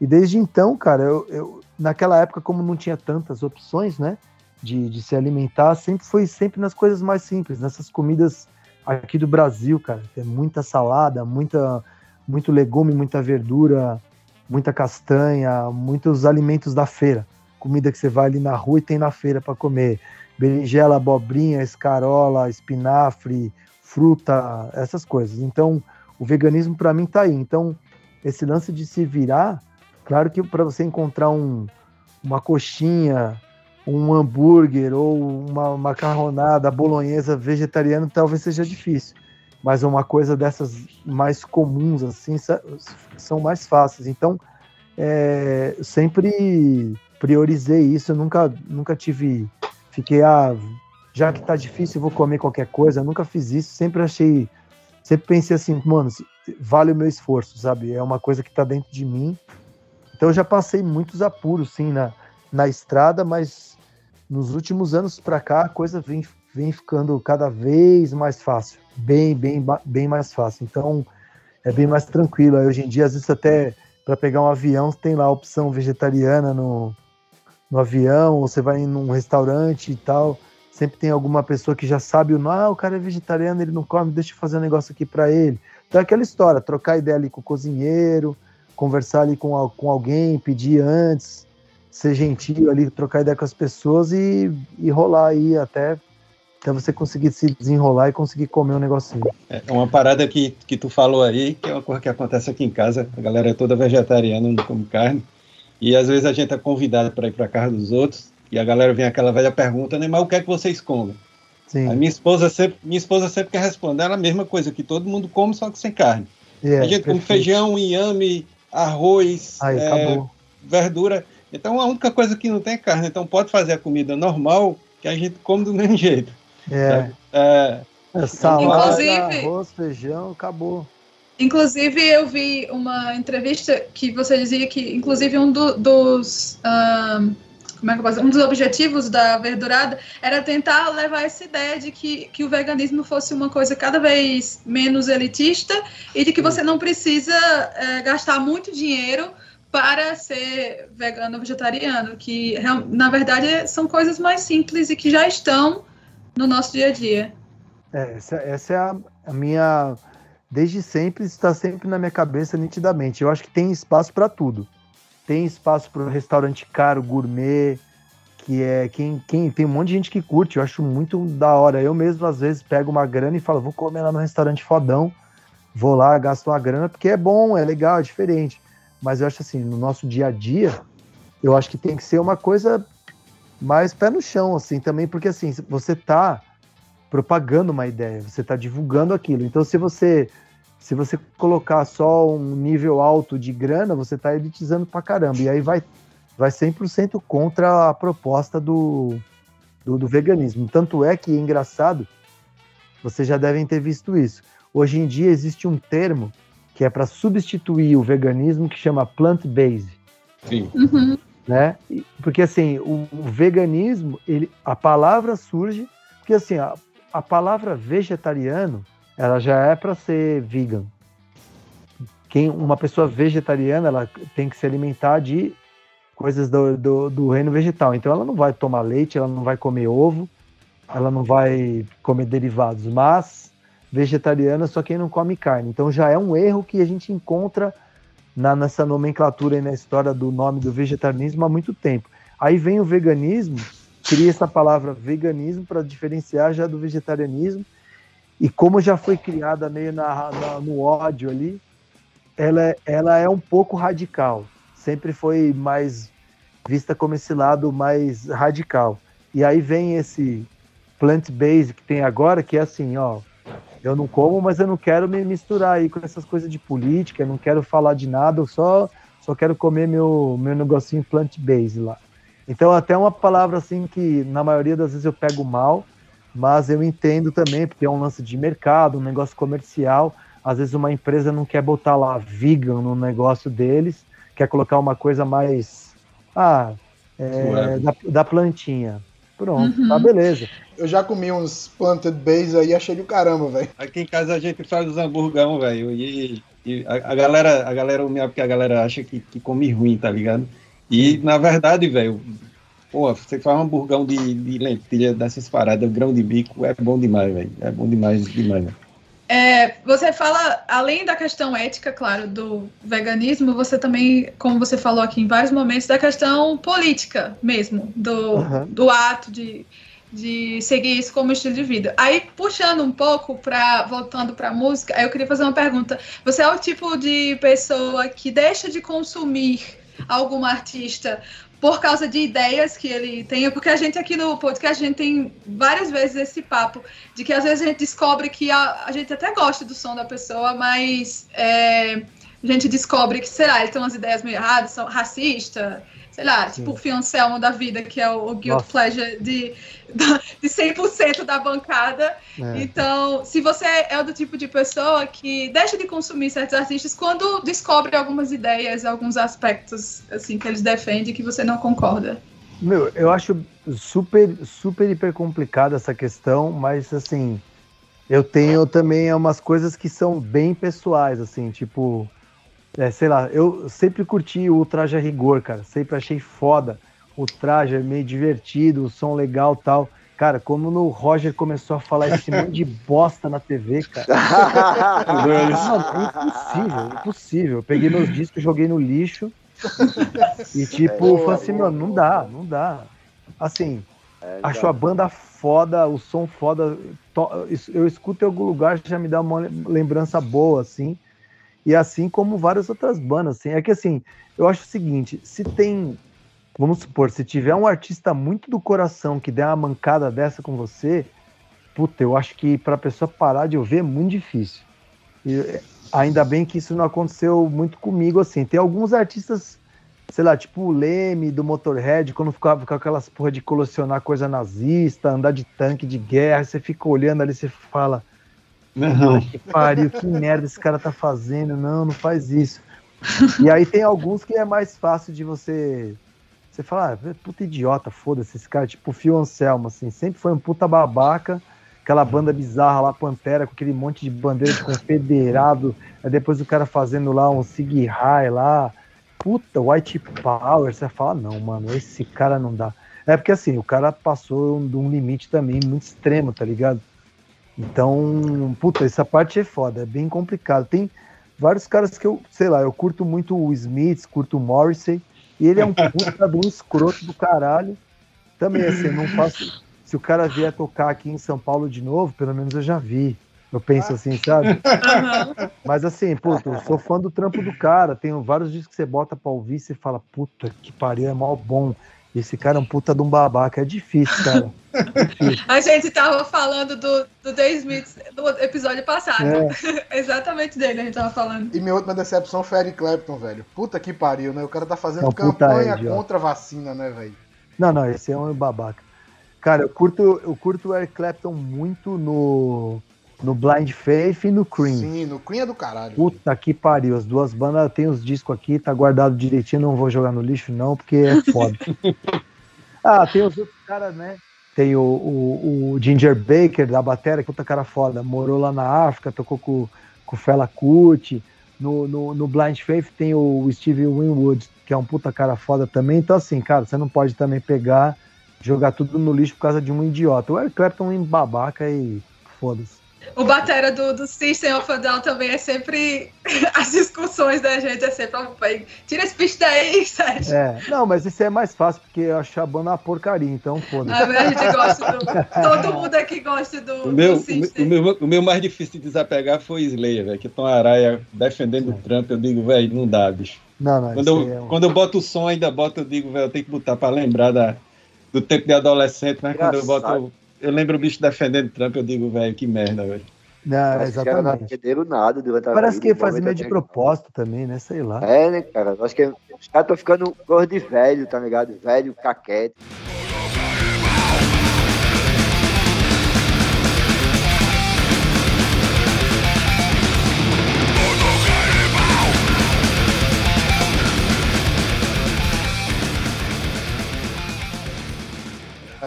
E desde então, cara, eu, eu naquela época, como não tinha tantas opções, né, de, de se alimentar, sempre foi sempre nas coisas mais simples, nessas comidas aqui do Brasil, cara. Tem muita salada, muita, muito legume, muita verdura, muita castanha, muitos alimentos da feira. Comida que você vai ali na rua e tem na feira para comer. Berinjela, abobrinha, escarola, espinafre, fruta, essas coisas. Então, o veganismo para mim tá aí. Então, esse lance de se virar, claro que para você encontrar um, uma coxinha, um hambúrguer ou uma macarronada bolonhesa vegetariana talvez seja difícil. Mas uma coisa dessas mais comuns, assim, são mais fáceis. Então, é, sempre priorizei isso. Eu nunca, nunca tive. Fiquei, ah, já que tá difícil, vou comer qualquer coisa. Eu nunca fiz isso. Sempre achei. Sempre pensei assim, mano, vale o meu esforço, sabe? É uma coisa que tá dentro de mim. Então, eu já passei muitos apuros, sim, na, na estrada, mas nos últimos anos para cá a coisa vem, vem ficando cada vez mais fácil, bem, bem, bem mais fácil. Então é bem mais tranquilo. Aí, hoje em dia, às vezes até para pegar um avião, tem lá a opção vegetariana no, no avião, ou você vai num restaurante e tal, sempre tem alguma pessoa que já sabe o ah, o cara é vegetariano, ele não come, deixa eu fazer um negócio aqui para ele. Então é aquela história, trocar ideia ali com o cozinheiro, conversar ali com, com alguém, pedir antes, ser gentil ali, trocar ideia com as pessoas e, e rolar aí até até você conseguir se desenrolar e conseguir comer um negocinho. É uma parada que, que tu falou aí, que é uma coisa que acontece aqui em casa. A galera é toda vegetariana, não come carne. E às vezes a gente é convidado para ir para casa dos outros e a galera vem aquela velha pergunta, né? Mas o que é que vocês comem? Sim. A minha esposa sempre, minha esposa sempre quer responder ela a mesma coisa que todo mundo come, só que sem carne. Yeah, a gente perfeito. come feijão, inhame, arroz, Aí, é, verdura. Então a única coisa que não tem é carne. Então pode fazer a comida normal que a gente come do mesmo jeito. É. é, é salada, Inclusive, arroz, feijão, acabou. Inclusive, eu vi uma entrevista que você dizia que, inclusive, um do, dos. Um, como é que eu posso Um dos objetivos da verdurada era tentar levar essa ideia de que, que o veganismo fosse uma coisa cada vez menos elitista e de que você não precisa é, gastar muito dinheiro para ser vegano ou vegetariano, que na verdade são coisas mais simples e que já estão no nosso dia a dia. É, essa, essa é a, a, minha. Desde sempre, está sempre na minha cabeça nitidamente. Eu acho que tem espaço para tudo. Tem espaço para o restaurante caro, gourmet, que é quem, quem tem um monte de gente que curte. Eu acho muito da hora. Eu mesmo, às vezes, pego uma grana e falo, vou comer lá no restaurante fodão. Vou lá, gasto uma grana, porque é bom, é legal, é diferente. Mas eu acho assim, no nosso dia a dia, eu acho que tem que ser uma coisa mais pé no chão, assim, também, porque assim, você tá propagando uma ideia, você tá divulgando aquilo. Então, se você se você colocar só um nível alto de grana, você tá elitizando pra caramba. E aí vai, vai 100% contra a proposta do, do, do veganismo. Tanto é que é engraçado, vocês já devem ter visto isso. Hoje em dia existe um termo que é para substituir o veganismo que chama plant-based. Sim. Uhum né? Porque assim, o, o, veganismo, ele, a palavra surge porque assim, a, a palavra vegetariano, ela já é para ser vegan. Quem uma pessoa vegetariana, ela tem que se alimentar de coisas do, do, do reino vegetal. Então ela não vai tomar leite, ela não vai comer ovo, ela não vai comer derivados, mas vegetariana só quem não come carne. Então já é um erro que a gente encontra na, nessa nomenclatura e na história do nome do vegetarianismo há muito tempo. Aí vem o veganismo, cria essa palavra veganismo para diferenciar já do vegetarianismo, e como já foi criada meio na, na, no ódio ali, ela, é, ela é um pouco radical. Sempre foi mais vista como esse lado mais radical. E aí vem esse plant-based que tem agora, que é assim, ó, eu não como, mas eu não quero me misturar aí com essas coisas de política, eu não quero falar de nada, eu só, só quero comer meu, meu negocinho plant-based lá. Então, até uma palavra assim que na maioria das vezes eu pego mal, mas eu entendo também, porque é um lance de mercado, um negócio comercial. Às vezes uma empresa não quer botar lá vegan no negócio deles, quer colocar uma coisa mais. Ah, é, da, da plantinha. Pronto, uhum. tá beleza. Eu já comi uns planted base aí, achei do caramba, velho. Aqui em casa a gente faz os hamburgão, velho. E, e a, a, galera, a galera porque a galera acha que, que come ruim, tá ligado? E na verdade, velho, pô, você faz um hamburgão de, de lentilha dessas paradas, grão de bico, é bom demais, velho. É bom demais, demais, velho. É, você fala, além da questão ética, claro, do veganismo, você também, como você falou aqui em vários momentos, da questão política mesmo, do, uhum. do ato de, de seguir isso como estilo de vida. Aí, puxando um pouco, para voltando para a música, eu queria fazer uma pergunta. Você é o tipo de pessoa que deixa de consumir algum artista por causa de ideias que ele tem, porque a gente aqui no podcast a gente tem várias vezes esse papo de que às vezes a gente descobre que a, a gente até gosta do som da pessoa, mas é, a gente descobre que, sei lá, ele tem umas ideias meio erradas, são racista, sei lá, Sim. tipo o Fiancelmo da vida, que é o, o Nossa. Pleasure de, de 100% da bancada. É. Então, se você é do tipo de pessoa que deixa de consumir certos artistas quando descobre algumas ideias, alguns aspectos assim que eles defendem que você não concorda. Meu, eu acho super, super hiper complicada essa questão, mas assim, eu tenho também umas coisas que são bem pessoais, assim, tipo, é, sei lá, eu sempre curti o traje a rigor, cara. Sempre achei foda. O traje é meio divertido, o som legal tal. Cara, como no Roger começou a falar esse monte de bosta na TV, cara. Mano, impossível, impossível. Eu peguei meus discos, joguei no lixo. E tipo, é, falei assim, mano, não dá, não dá. Assim, é, acho a banda foda, o som foda. Eu escuto em algum lugar já me dá uma lembrança boa, assim. E assim como várias outras bandas, assim. É que assim, eu acho o seguinte, se tem. Vamos supor, se tiver um artista muito do coração que der uma mancada dessa com você, puta, eu acho que pra pessoa parar de ouvir é muito difícil. E, ainda bem que isso não aconteceu muito comigo, assim. Tem alguns artistas sei lá, tipo o Leme do Motorhead, quando ficava com aquelas porra de colecionar coisa nazista, andar de tanque de guerra, você fica olhando ali, você fala. Não. Que pariu, que merda esse cara tá fazendo. Não, não faz isso. E aí tem alguns que é mais fácil de você. Você falar, ah, puta idiota, foda-se, esse cara, tipo o Fio Anselmo, assim, sempre foi um puta babaca, aquela banda bizarra lá, Pantera, com aquele monte de bandeira de confederado, aí depois o cara fazendo lá um Sig High lá, puta, White Power, você fala, não, mano, esse cara não dá. É porque assim, o cara passou de um limite também muito extremo, tá ligado? Então, puta, essa parte é foda, é bem complicado. Tem vários caras que eu, sei lá, eu curto muito o Smith, curto o Morrissey, e ele é um puta de um escroto do caralho. Também assim, não faço. Se o cara vier tocar aqui em São Paulo de novo, pelo menos eu já vi. Eu penso assim, sabe? Mas assim, puta, eu sou fã do trampo do cara. Tenho vários discos que você bota pra ouvir e você fala, puta que pariu, é mal bom. Esse cara é um puta de um babaca. É difícil, cara. É. A gente tava falando do, do The Smith no episódio passado. É. Exatamente dele a gente tava falando. E minha última decepção foi Eric Clapton, velho. Puta que pariu, né? O cara tá fazendo campanha contra a vacina, né, velho? Não, não, esse é um babaca. Cara, eu curto, eu curto o Eric Clapton muito no no Blind Faith e no Cream. Sim, no Cream é do caralho. Puta que pariu. As duas bandas, tem os discos aqui, tá guardado direitinho, não vou jogar no lixo não, porque é foda. ah, tem os outros caras, né? Tem o, o, o, Ginger Baker, da Batera, que puta cara foda. Morou lá na África, tocou com, com o Fela Kuti. No, no, no, Blind Faith tem o Steve Winwood, que é um puta cara foda também. Então, assim, cara, você não pode também pegar, jogar tudo no lixo por causa de um idiota. O Eric Clapton é um babaca e foda-se. O batera do, do System of a Down também é sempre. As discussões da gente é sempre. Tira esse bicho daí, Sérgio. É, não, mas isso é mais fácil, porque eu acho a banda uma porcaria, então foda-se. Ah, a gente gosta do. Todo mundo aqui gosta do, o meu, do System. O meu, o meu mais difícil de desapegar foi Slayer, velho. Que Tom Araia defendendo o Trump, eu digo, velho, não dá, bicho. Não, não, quando, eu, é um... quando eu boto o som, ainda boto, eu digo, velho, eu tenho que botar pra lembrar da, do tempo de adolescente, mas Engraçado. quando eu boto eu lembro o bicho defendendo Trump, eu digo, velho, que merda, velho. Não, Parece exatamente. Que não nada durante a Parece vida, que faz meio de propósito também, né? Sei lá. É, né, cara? Acho que os caras estão ficando cor de velho, tá ligado? Velho, caquete.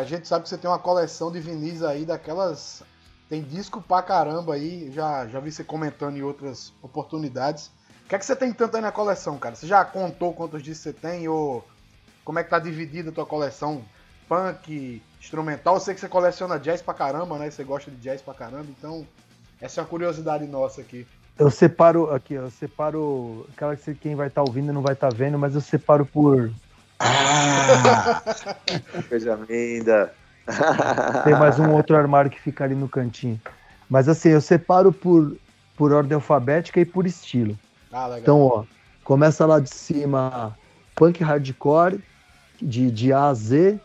Gente sabe que você tem uma coleção de vinis aí daquelas. Tem disco pra caramba aí, já, já vi você comentando em outras oportunidades. O que é que você tem tanto aí na coleção, cara? Você já contou quantos discos você tem ou como é que tá dividida a tua coleção? Punk, instrumental, eu sei que você coleciona jazz pra caramba, né? Você gosta de jazz pra caramba, então essa é uma curiosidade nossa aqui. Eu separo aqui, eu separo. Aquela que quem vai estar tá ouvindo não vai estar tá vendo, mas eu separo por ah! Coisa linda. Tem mais um outro armário que fica ali no cantinho. Mas assim, eu separo por, por ordem alfabética e por estilo. Ah, então, ó, começa lá de cima punk hardcore, de, de A a Z,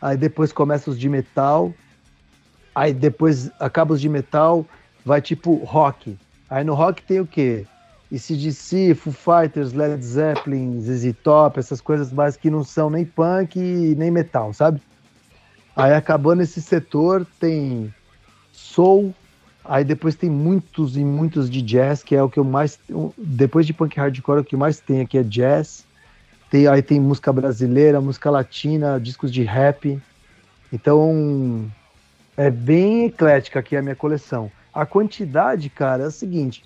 aí depois começa os de metal, aí depois acaba os de metal, vai tipo rock. Aí no rock tem o quê? ACDC, Foo Fighters, Led Zeppelin, ZZ Top, essas coisas mais que não são nem punk nem metal, sabe? Aí acabando esse setor tem soul, aí depois tem muitos e muitos de jazz, que é o que eu mais depois de punk hardcore o que mais tem aqui é jazz. Tem, aí tem música brasileira, música latina, discos de rap. Então é bem eclética aqui a minha coleção. A quantidade, cara, é o seguinte,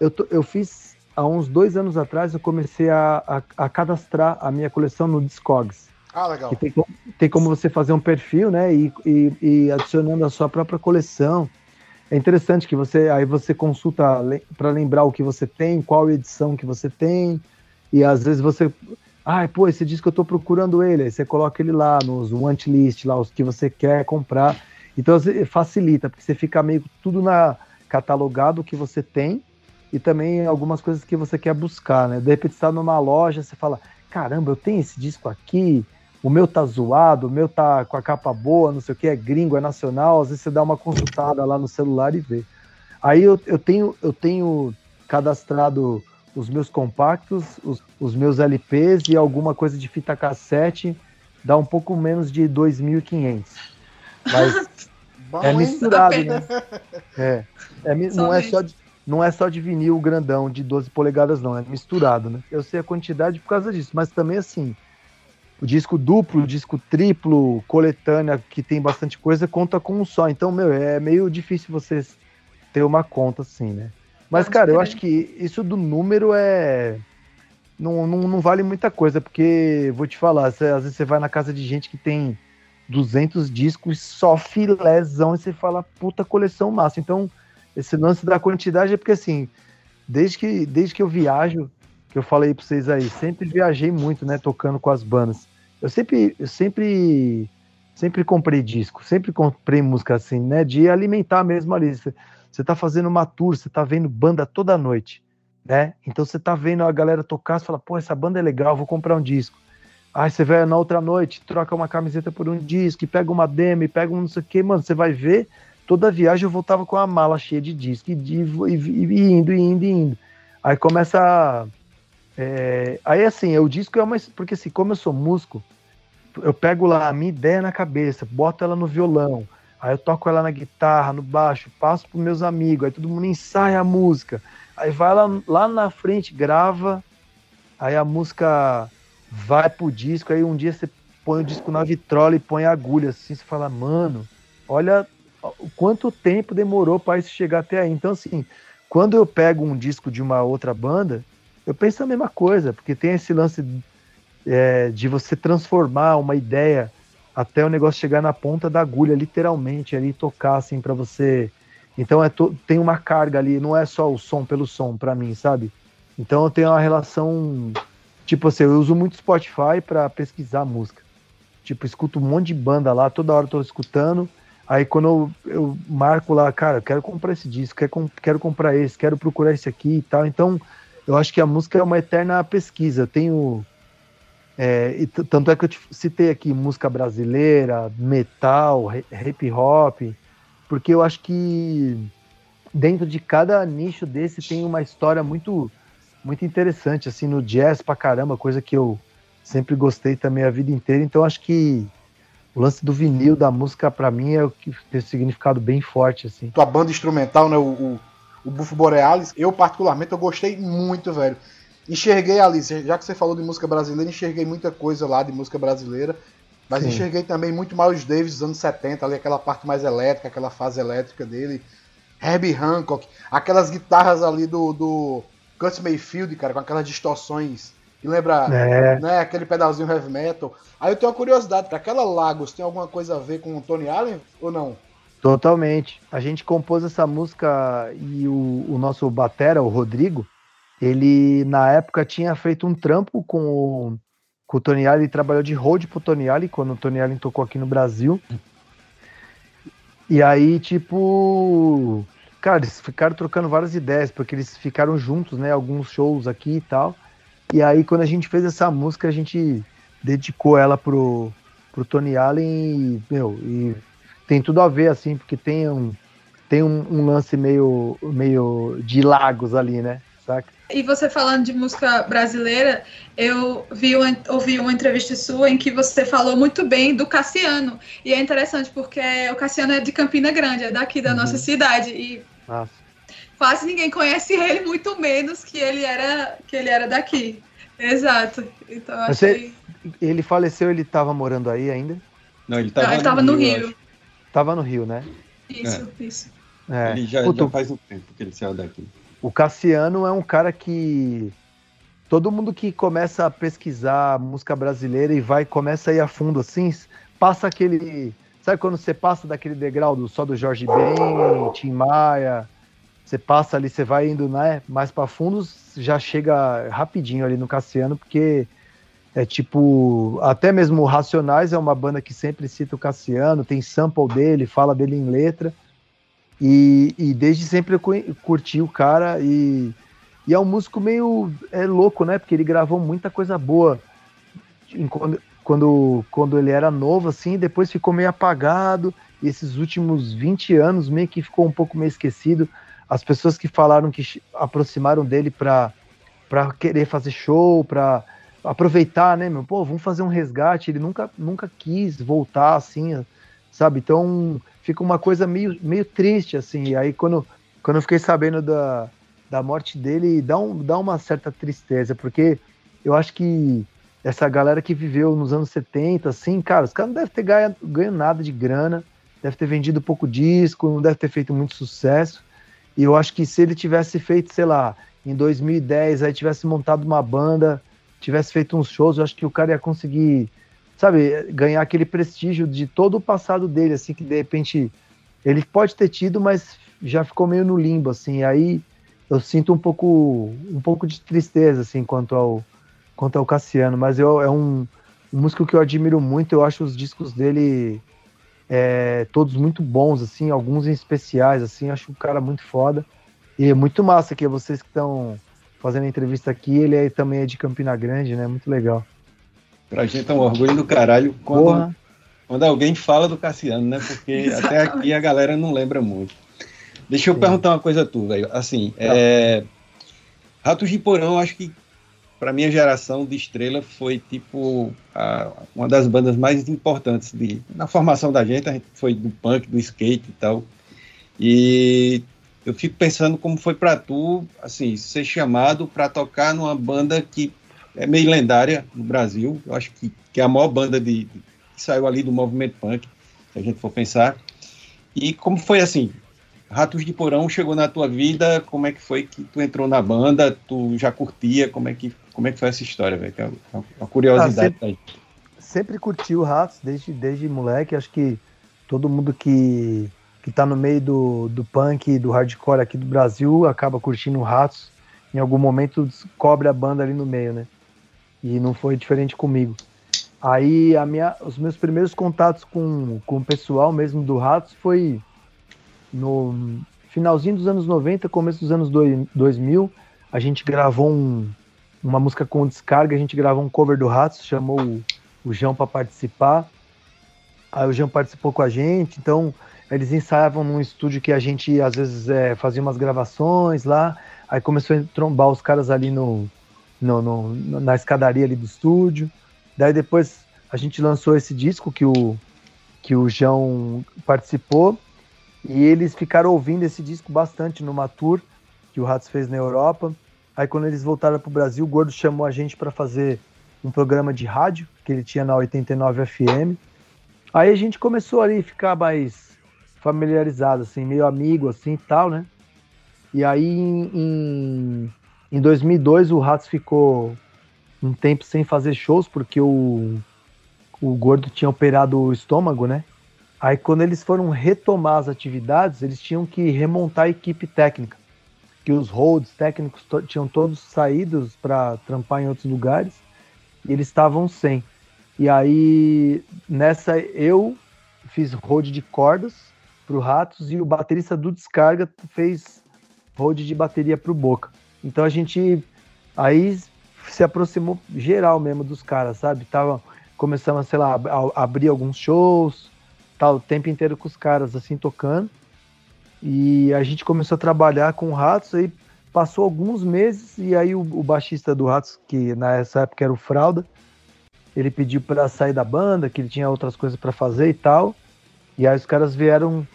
eu, tô, eu fiz há uns dois anos atrás, eu comecei a, a, a cadastrar a minha coleção no Discogs. Ah, legal. Que tem, tem como você fazer um perfil, né? E, e, e, adicionando a sua própria coleção. É interessante que você aí você consulta para lembrar o que você tem, qual edição que você tem, e às vezes você. Ai, ah, pô, esse disco eu tô procurando ele. Aí você coloca ele lá nos want list, lá os que você quer comprar. Então facilita, porque você fica meio tudo na catalogado que você tem e também algumas coisas que você quer buscar, né? De repente está numa loja, você fala, caramba, eu tenho esse disco aqui, o meu tá zoado, o meu tá com a capa boa, não sei o que, é gringo, é nacional, às vezes você dá uma consultada lá no celular e vê. Aí eu, eu tenho eu tenho cadastrado os meus compactos, os, os meus LPs e alguma coisa de fita cassete, dá um pouco menos de 2.500. Mas Bom, é misturado, né? É, é não, é só de, não é só de vinil grandão de 12 polegadas, não, é misturado, né? Eu sei a quantidade por causa disso, mas também assim, o disco duplo, o disco triplo, coletânea, que tem bastante coisa, conta com um só. Então, meu, é meio difícil você ter uma conta assim, né? Mas, cara, eu acho que isso do número é. Não, não, não vale muita coisa, porque, vou te falar, às vezes você vai na casa de gente que tem 200 discos só filézão e você fala, puta coleção massa. Então, esse lance da quantidade é porque, assim, desde que, desde que eu viajo, que eu falei pra vocês aí, sempre viajei muito, né, tocando com as bandas. Eu sempre, eu sempre, sempre comprei disco, sempre comprei música assim, né, de alimentar mesmo ali. Você tá fazendo uma tour, você tá vendo banda toda noite, né? Então você tá vendo a galera tocar, você fala, pô, essa banda é legal, vou comprar um disco. Aí você vai na outra noite, troca uma camiseta por um disco, pega uma demo, pega um não sei o que, mano, você vai ver, toda viagem eu voltava com a mala cheia de disco, e, de, e, e indo, e indo, e indo. Aí começa. É, aí assim, o disco é uma. Porque assim, como eu sou músico, eu pego lá a minha ideia na cabeça, boto ela no violão, Aí eu toco ela na guitarra, no baixo, passo para meus amigos, aí todo mundo ensaia a música. Aí vai lá, lá na frente, grava, aí a música vai pro disco, aí um dia você põe o disco na vitrola e põe a agulha assim, você fala, mano, olha quanto tempo demorou para isso chegar até aí. Então, assim, quando eu pego um disco de uma outra banda, eu penso a mesma coisa, porque tem esse lance é, de você transformar uma ideia até o negócio chegar na ponta da agulha, literalmente, ali tocar assim para você. Então é to... tem uma carga ali, não é só o som pelo som para mim, sabe? Então eu tenho uma relação tipo assim, eu uso muito Spotify para pesquisar música. Tipo, escuto um monte de banda lá, toda hora eu tô escutando. Aí quando eu, eu marco lá, cara, eu quero comprar esse disco, quero, quero comprar esse, quero procurar esse aqui e tal. Então, eu acho que a música é uma eterna pesquisa. Eu tenho é, tanto é que eu te citei aqui música brasileira, metal, hip hop, porque eu acho que dentro de cada nicho desse tem uma história muito muito interessante, assim, no jazz pra caramba, coisa que eu sempre gostei também a vida inteira. Então acho que o lance do vinil, da música, para mim, é o que tem um significado bem forte, assim. Tua banda instrumental, né, o, o, o Bufo Borealis, eu particularmente eu gostei muito, velho enxerguei ali, já que você falou de música brasileira, enxerguei muita coisa lá de música brasileira, mas Sim. enxerguei também muito Miles Davis dos anos 70, ali aquela parte mais elétrica, aquela fase elétrica dele. Herbie Hancock, aquelas guitarras ali do, do Curtis Mayfield, cara, com aquelas distorções que lembra é. né, aquele pedalzinho heavy metal. Aí eu tenho uma curiosidade, aquela Lagos tem alguma coisa a ver com o Tony Allen ou não? Totalmente. A gente compôs essa música e o, o nosso batera, o Rodrigo, ele na época tinha feito um trampo com o, com o Tony Allen, ele trabalhou de road pro Tony Allen quando o Tony Allen tocou aqui no Brasil. E aí, tipo, cara, eles ficaram trocando várias ideias, porque eles ficaram juntos, né, alguns shows aqui e tal. E aí, quando a gente fez essa música, a gente dedicou ela pro, pro Tony Allen e, meu, e tem tudo a ver, assim, porque tem um, tem um, um lance meio, meio de lagos ali, né? saca? E você falando de música brasileira, eu vi uma, ouvi uma entrevista sua em que você falou muito bem do Cassiano. E é interessante porque o Cassiano é de Campina Grande, é daqui da uhum. nossa cidade. E Nossa. Quase ninguém conhece ele, muito menos que ele era, que ele era daqui. Exato. Então achei... Ele faleceu, ele estava morando aí ainda? Não, ele estava no, no, Rio. Rio. Tava no Rio, né? Isso, é. isso. É. Ele já, Puta, já faz um tempo que ele saiu daqui. O Cassiano é um cara que todo mundo que começa a pesquisar música brasileira e vai começa a ir a fundo assim, passa aquele, sabe quando você passa daquele degrau do só do Jorge Ben, Tim Maia, você passa ali, você vai indo, né, mais para fundo, já chega rapidinho ali no Cassiano, porque É tipo, até mesmo Racionais é uma banda que sempre cita o Cassiano, tem sample dele, fala dele em letra. E, e desde sempre eu curti o cara e, e é um músico meio é louco, né? Porque ele gravou muita coisa boa quando, quando, quando ele era novo, assim, depois ficou meio apagado. E esses últimos 20 anos meio que ficou um pouco meio esquecido. As pessoas que falaram que aproximaram dele para querer fazer show, para aproveitar, né, meu? Pô, vamos fazer um resgate. Ele nunca, nunca quis voltar assim, sabe? Então fica uma coisa meio, meio triste, assim. E aí quando, quando eu fiquei sabendo da, da morte dele, dá, um, dá uma certa tristeza, porque eu acho que essa galera que viveu nos anos 70, assim, cara, os caras não devem ter ganho, ganho nada de grana, deve ter vendido pouco disco, não deve ter feito muito sucesso. E eu acho que se ele tivesse feito, sei lá, em 2010, aí tivesse montado uma banda tivesse feito uns shows, eu acho que o cara ia conseguir, sabe, ganhar aquele prestígio de todo o passado dele, assim, que de repente ele pode ter tido, mas já ficou meio no limbo, assim. Aí eu sinto um pouco, um pouco de tristeza, assim, quanto ao, quanto ao Cassiano, mas eu, é um, um músico que eu admiro muito, eu acho os discos dele é, todos muito bons, assim, alguns em especiais, assim, acho o cara muito foda. E é muito massa que vocês que estão fazendo a entrevista aqui. Ele é, também é de Campina Grande, né? Muito legal. Pra gente é um orgulho do caralho quando, quando alguém fala do Cassiano, né? Porque até aqui a galera não lembra muito. Deixa eu Sim. perguntar uma coisa tu, velho. Assim, é, Ratos de Porão, acho que para minha geração de estrela foi tipo a, uma das bandas mais importantes de, na formação da gente. A gente foi do punk, do skate e tal. E eu fico pensando como foi para tu, assim, ser chamado para tocar numa banda que é meio lendária no Brasil. Eu acho que, que é a maior banda de, de, que saiu ali do movimento punk, se a gente for pensar. E como foi assim? Ratos de Porão chegou na tua vida, como é que foi que tu entrou na banda? Tu já curtia? Como é que, como é que foi essa história, velho? É uma, curiosidade. Ah, sempre, sempre curti o Ratos desde, desde moleque. Acho que todo mundo que que está no meio do, do punk e do hardcore aqui do Brasil acaba curtindo Ratos. Em algum momento descobre a banda ali no meio, né? E não foi diferente comigo. Aí a minha, os meus primeiros contatos com, com o pessoal mesmo do Ratos foi no finalzinho dos anos 90, começo dos anos 2000. A gente gravou um, uma música com descarga, a gente gravou um cover do Ratos, chamou o, o João para participar. Aí o João participou com a gente, então eles ensaiavam num estúdio que a gente às vezes é, fazia umas gravações lá, aí começou a trombar os caras ali no, no, no, na escadaria ali do estúdio. Daí depois a gente lançou esse disco que o, que o João participou, e eles ficaram ouvindo esse disco bastante numa tour que o Ratos fez na Europa. Aí quando eles voltaram para o Brasil, o Gordo chamou a gente para fazer um programa de rádio que ele tinha na 89 FM. Aí a gente começou ali a ficar mais familiarizado, assim, meio amigo, assim, tal, né? E aí, em, em 2002, o Ratos ficou um tempo sem fazer shows, porque o, o Gordo tinha operado o estômago, né? Aí, quando eles foram retomar as atividades, eles tinham que remontar a equipe técnica, que os holds técnicos to tinham todos saídos para trampar em outros lugares, e eles estavam sem. E aí, nessa, eu fiz hold de cordas, pro Ratos e o baterista do Descarga fez road de bateria pro Boca. Então a gente aí se aproximou geral mesmo dos caras, sabe? Tava começando, sei lá, a, abrir alguns shows, tal, o tempo inteiro com os caras assim tocando. E a gente começou a trabalhar com o Ratos aí passou alguns meses e aí o, o baixista do Ratos, que nessa época era o Fralda, ele pediu para sair da banda, que ele tinha outras coisas para fazer e tal. E aí os caras vieram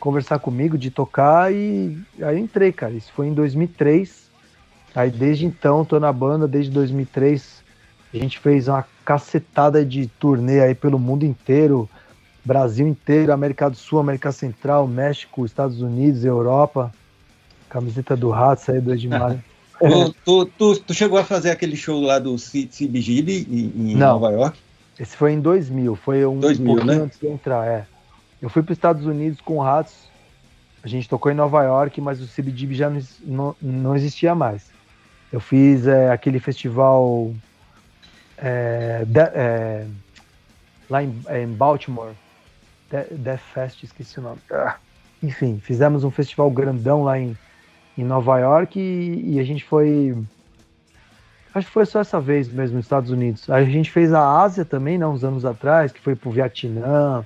conversar comigo de tocar e aí entrei, cara. Isso foi em 2003. Aí desde então tô na banda, desde 2003. A gente fez uma cacetada de turnê aí pelo mundo inteiro, Brasil inteiro, América do Sul, América Central, México, Estados Unidos, Europa. Camiseta do Rato, aí do Edmar. tu, tu, tu, tu, chegou a fazer aquele show lá do CBGB em, em Nova York? Esse foi em 2000, foi um 2000, pouquinho né? antes de entrar, é. Eu fui para os Estados Unidos com o Ratos. A gente tocou em Nova York, mas o CBGB já não, não, existia mais. Eu fiz é, aquele festival é, de, é, lá em, é, em Baltimore, Death Fest, esqueci o nome. Ah, enfim, fizemos um festival grandão lá em, em Nova York e, e, a gente foi. Acho que foi só essa vez mesmo nos Estados Unidos. A gente fez a Ásia também, né, uns anos atrás, que foi pro Vietnã,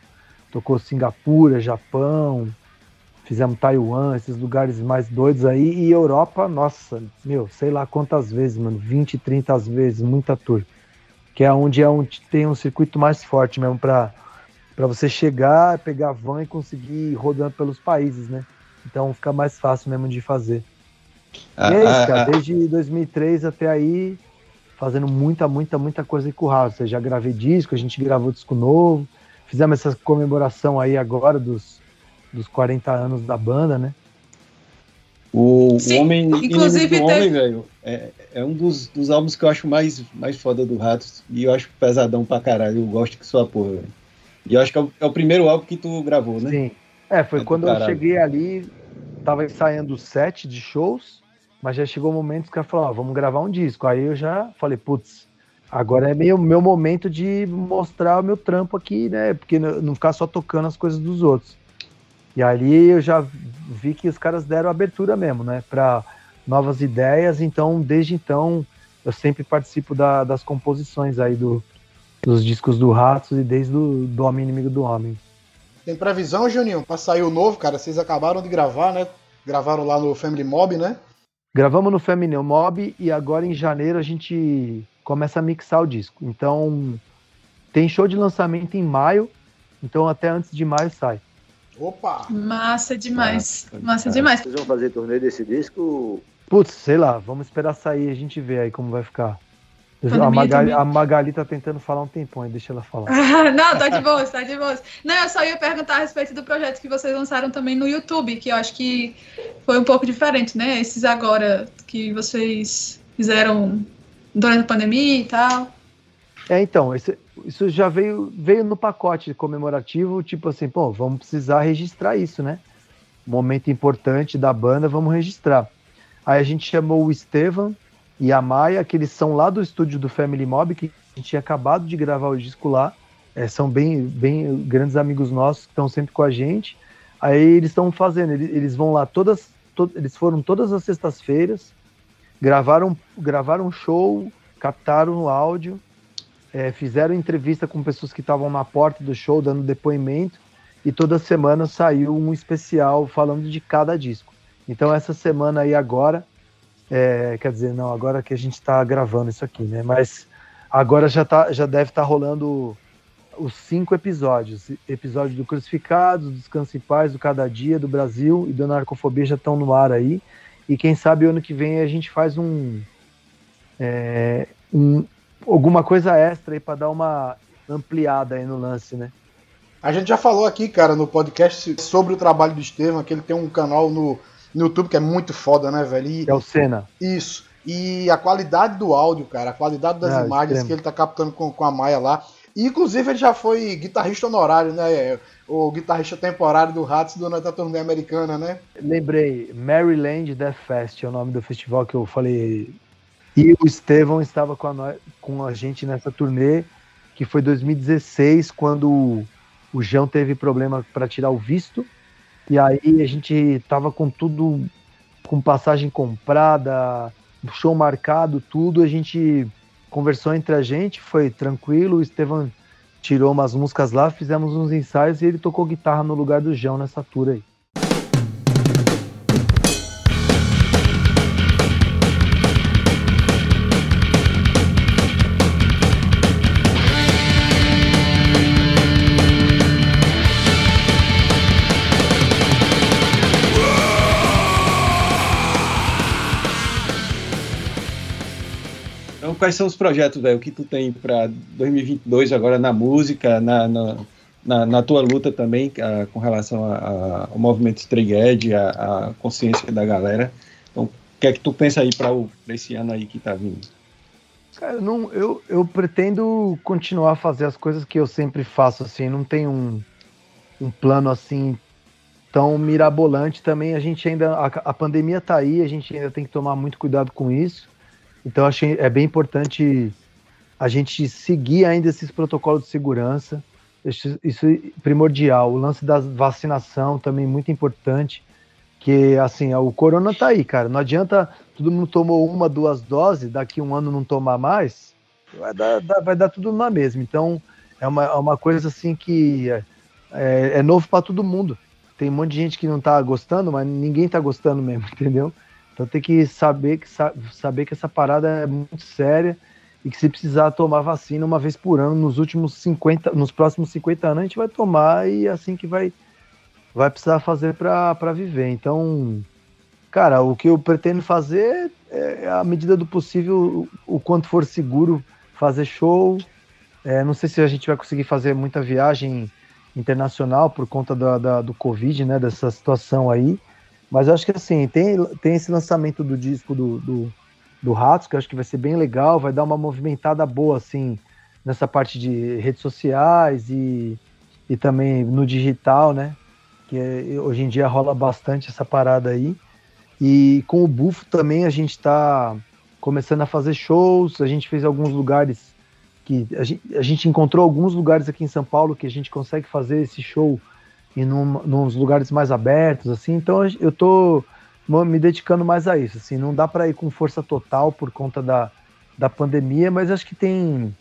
tocou Singapura, Japão, fizemos Taiwan, esses lugares mais doidos aí, e Europa, nossa, meu, sei lá quantas vezes, mano, 20, 30 vezes, muita tour. Que é onde é onde tem um circuito mais forte mesmo para para você chegar, pegar a van e conseguir ir rodando pelos países, né? Então fica mais fácil mesmo de fazer. Ah, e é isso, ah, cara, ah, desde 2003 até aí, fazendo muita, muita, muita coisa com o House. Já gravei disco, a gente gravou disco novo, fizemos essa comemoração aí agora dos dos 40 anos da banda, né? O, Sim, o Homem Inclusive do Homem, velho, é, é um dos, dos álbuns que eu acho mais, mais foda do Ratos e eu acho pesadão pra caralho. Eu gosto que sua porra, velho. E eu acho que é o, é o, primeiro álbum que tu gravou, né? Sim. É, foi é quando eu cheguei ali, tava ensaiando sete de shows, mas já chegou o momento que cara falou, ó, vamos gravar um disco. Aí eu já falei, putz, agora é meio meu momento de mostrar o meu trampo aqui, né? Porque não ficar só tocando as coisas dos outros. E ali eu já vi que os caras deram abertura mesmo, né, para novas ideias. Então, desde então, eu sempre participo da, das composições aí do, dos discos do Ratos e desde do, do Homem Inimigo do Homem. Tem previsão, Juninho, para sair o novo, cara? Vocês acabaram de gravar, né? Gravaram lá no Family Mob, né? Gravamos no Family Mob e agora em janeiro a gente começa a mixar o disco. Então, tem show de lançamento em maio, então até antes de maio sai. Opa! Massa demais. Ah, Massa ah, demais. Vocês vão fazer torneio desse disco? Putz, sei lá, vamos esperar sair a gente vê aí como vai ficar. A Magali, a Magali, tá tentando falar um tempão, deixa ela falar. não, tá de boa, tá de boa. Não, eu só ia perguntar a respeito do projeto que vocês lançaram também no YouTube, que eu acho que foi um pouco diferente, né? Esses agora que vocês fizeram durante a pandemia e tal. É, então, esse, isso já veio, veio no pacote comemorativo, tipo assim, pô, vamos precisar registrar isso, né? Momento importante da banda, vamos registrar. Aí a gente chamou o Estevam e a Maia, que eles são lá do estúdio do Family Mob, que a gente tinha acabado de gravar o disco lá. É, são bem, bem grandes amigos nossos que estão sempre com a gente. Aí eles estão fazendo, eles, eles, vão lá todas, to, eles foram todas as sextas-feiras, gravaram, gravaram show, captaram o áudio é, fizeram entrevista com pessoas que estavam na porta do show dando depoimento e toda semana saiu um especial falando de cada disco. Então essa semana aí agora, é, quer dizer, não, agora que a gente está gravando isso aqui, né? Mas agora já, tá, já deve estar tá rolando os cinco episódios. Episódio do Crucificados, do Descanso em Paz, do Cada Dia, do Brasil e do Narcofobia já estão no ar aí. E quem sabe ano que vem a gente faz um, é, um, alguma coisa extra aí para dar uma ampliada aí no lance, né? A gente já falou aqui, cara, no podcast sobre o trabalho do Estevam, que ele tem um canal no, no YouTube que é muito foda, né, velho? E, é o Senna. Isso. E a qualidade do áudio, cara, a qualidade das é, imagens extremo. que ele tá captando com, com a Maia lá. E, inclusive, ele já foi guitarrista honorário, né? O guitarrista temporário do Ratos durante a turnê americana, né? Lembrei, Maryland Death Fest é o nome do festival que eu falei e o Estevão estava com a, com a gente nessa turnê, que foi 2016, quando o, o João teve problema para tirar o visto. E aí a gente estava com tudo, com passagem comprada, show marcado, tudo. A gente conversou entre a gente, foi tranquilo. O Estevão tirou umas músicas lá, fizemos uns ensaios e ele tocou guitarra no lugar do João nessa tour aí. Quais são os projetos, velho, que tu tem para 2022 agora na música, na, na, na, na tua luta também a, com relação a, a, ao movimento Stray a, a, consciência da galera. Então, o que é que tu pensa aí para esse ano aí que tá vindo? Cara, não, eu, eu pretendo continuar a fazer as coisas que eu sempre faço, assim, não tem um, um plano assim tão mirabolante também. A gente ainda, a, a pandemia tá aí, a gente ainda tem que tomar muito cuidado com isso. Então achei é bem importante a gente seguir ainda esses protocolos de segurança. Isso, isso é primordial. O lance da vacinação também muito importante. Que assim, o corona tá aí, cara. Não adianta todo mundo tomou uma, duas doses, daqui um ano não tomar mais, vai dar, vai dar tudo na mesma. Então, é uma, é uma coisa assim que é, é, é novo para todo mundo. Tem um monte de gente que não tá gostando, mas ninguém tá gostando mesmo, entendeu? Então tem que saber que, saber que essa parada é muito séria e que se precisar tomar vacina uma vez por ano nos últimos 50, nos próximos 50 anos a gente vai tomar e é assim que vai vai precisar fazer para viver. Então, cara, o que eu pretendo fazer é, à medida do possível, o, o quanto for seguro, fazer show. É, não sei se a gente vai conseguir fazer muita viagem internacional por conta da, da, do Covid, né, dessa situação aí. Mas eu acho que assim, tem, tem esse lançamento do disco do, do, do Ratos, que eu acho que vai ser bem legal, vai dar uma movimentada boa, assim, nessa parte de redes sociais e, e também no digital, né? Que é, hoje em dia rola bastante essa parada aí. E com o Bufo também a gente está começando a fazer shows, a gente fez alguns lugares que a gente, a gente, encontrou alguns lugares aqui em São Paulo que a gente consegue fazer esse show e num, nos lugares mais abertos, assim. Então eu tô me dedicando mais a isso, assim. Não dá para ir com força total por conta da, da pandemia, mas acho que tem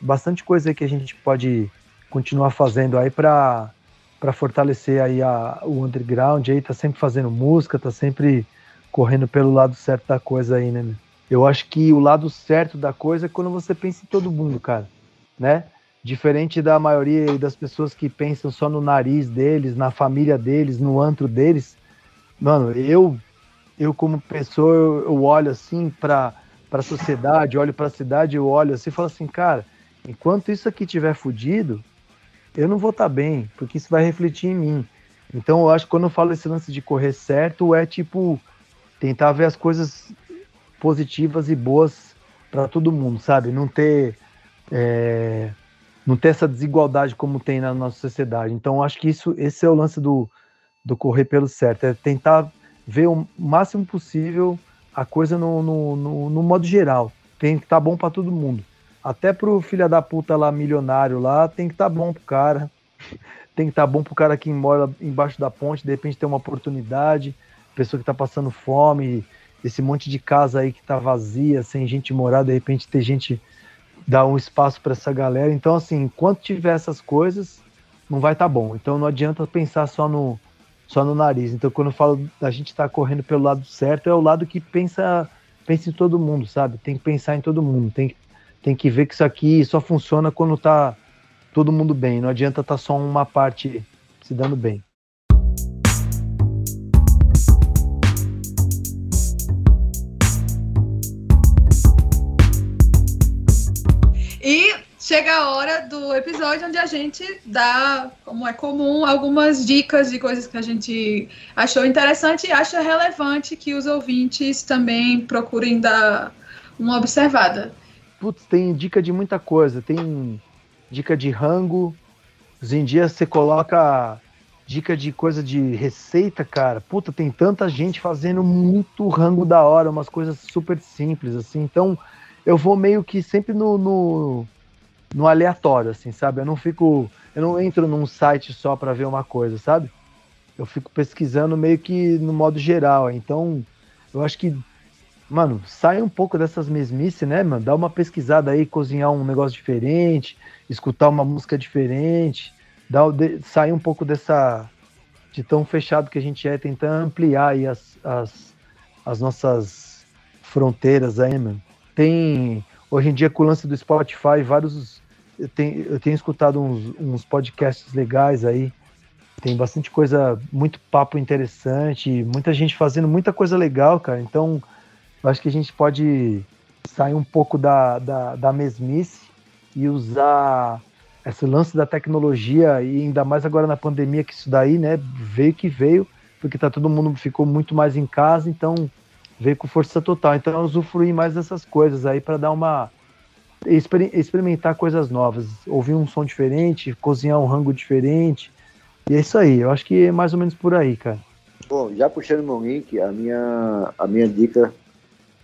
bastante coisa que a gente pode continuar fazendo aí para para fortalecer aí a, o underground aí tá sempre fazendo música, tá sempre correndo pelo lado certo da coisa aí, né? Eu acho que o lado certo da coisa é quando você pensa em todo mundo, cara, né? Diferente da maioria das pessoas que pensam só no nariz deles, na família deles, no antro deles. Mano, eu, eu como pessoa, eu, olho assim para a sociedade, olho para a cidade, eu olho assim e falo assim, cara, enquanto isso aqui tiver fudido, eu não vou estar tá bem, porque isso vai refletir em mim. Então eu acho que quando eu falo esse lance de correr certo, é tipo tentar ver as coisas positivas e boas para todo mundo, sabe? Não ter é, não ter essa desigualdade como tem na nossa sociedade. Então, acho que isso, esse é o lance do, do correr pelo certo, é tentar ver o máximo possível a coisa no, no, no, no modo geral. Tem que estar tá bom para todo mundo. Até pro filho da puta lá, milionário lá, tem que estar tá bom pro cara. Tem que estar tá bom pro cara que mora embaixo da ponte, de repente ter uma oportunidade. Pessoa que tá passando fome, esse monte de casa aí que tá vazia, sem gente morar, de repente ter gente dar um espaço para essa galera. Então, assim, enquanto tiver essas coisas, não vai estar tá bom. Então, não adianta pensar só no, só no nariz. Então, quando eu falo da gente tá correndo pelo lado certo, é o lado que pensa, pensa em todo mundo, sabe? Tem que pensar em todo mundo. Tem, tem que ver que isso aqui só funciona quando tá todo mundo bem. Não adianta estar tá só uma parte se dando bem. Chega a hora do episódio onde a gente dá, como é comum, algumas dicas de coisas que a gente achou interessante e acha relevante que os ouvintes também procurem dar uma observada. Putz, tem dica de muita coisa. Tem dica de rango. Hoje em dia você coloca dica de coisa de receita, cara. Puta, tem tanta gente fazendo muito rango da hora, umas coisas super simples, assim. Então, eu vou meio que sempre no, no, no, aleatório, assim, sabe? Eu não fico. Eu não entro num site só para ver uma coisa, sabe? Eu fico pesquisando meio que no modo geral. Então, eu acho que, mano, sai um pouco dessas mesmices, né, mano? Dá uma pesquisada aí, cozinhar um negócio diferente, escutar uma música diferente, dá, sair um pouco dessa. de tão fechado que a gente é, tentar ampliar aí as, as, as nossas fronteiras aí, mano. Tem, hoje em dia, com o lance do Spotify, vários. Eu tenho, eu tenho escutado uns, uns podcasts legais aí. Tem bastante coisa, muito papo interessante, muita gente fazendo muita coisa legal, cara. Então, acho que a gente pode sair um pouco da, da, da mesmice e usar esse lance da tecnologia e ainda mais agora na pandemia que isso daí, né, veio que veio, porque tá todo mundo ficou muito mais em casa, então veio com força total. Então eu usufruí mais dessas coisas aí para dar uma exper experimentar coisas novas, ouvir um som diferente, cozinhar um rango diferente. E é isso aí, eu acho que é mais ou menos por aí, cara. Bom, já puxando meu link, a minha, a minha dica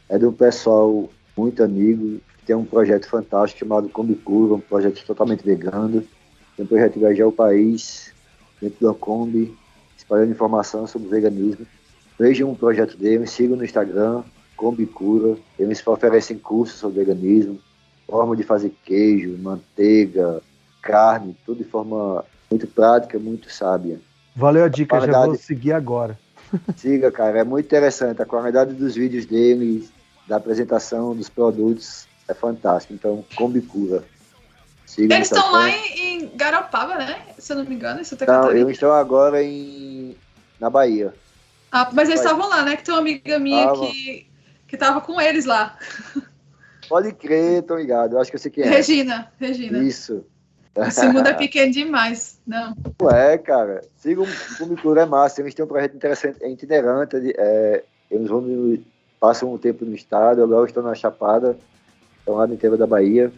é de um pessoal muito amigo, tem um projeto fantástico chamado Combicura, um projeto totalmente vegano. Tem um projeto de viajar o país dentro da Kombi, espalhando informação sobre veganismo. Vejam o projeto dele, sigam no Instagram, Combicura. Eles oferecem cursos sobre veganismo, forma de fazer queijo, manteiga, carne, tudo de forma muito prática, muito sábia. Valeu a dica, a já vou seguir agora. Siga, cara, é muito interessante. A qualidade dos vídeos deles, da apresentação dos produtos é fantástico. Então, Combicura. Siga Eles estão lá em, em, Garopaba, né? Se eu não me engano, em Santa Não, eles estão agora em na Bahia. Ah, mas eles estavam lá, né? Que tem uma amiga minha tava. que, que tava com eles lá. Pode crer, tô ligado. Eu acho que eu sei quem é. Regina, Regina. Isso. Esse mundo é pequeno demais, não. Ué, cara. Siga o Comicultura é massa. Eles têm um projeto interessante, é itinerante. É, eles vão passam um tempo no estado, agora estão na Chapada, estão lá no interior da Bahia,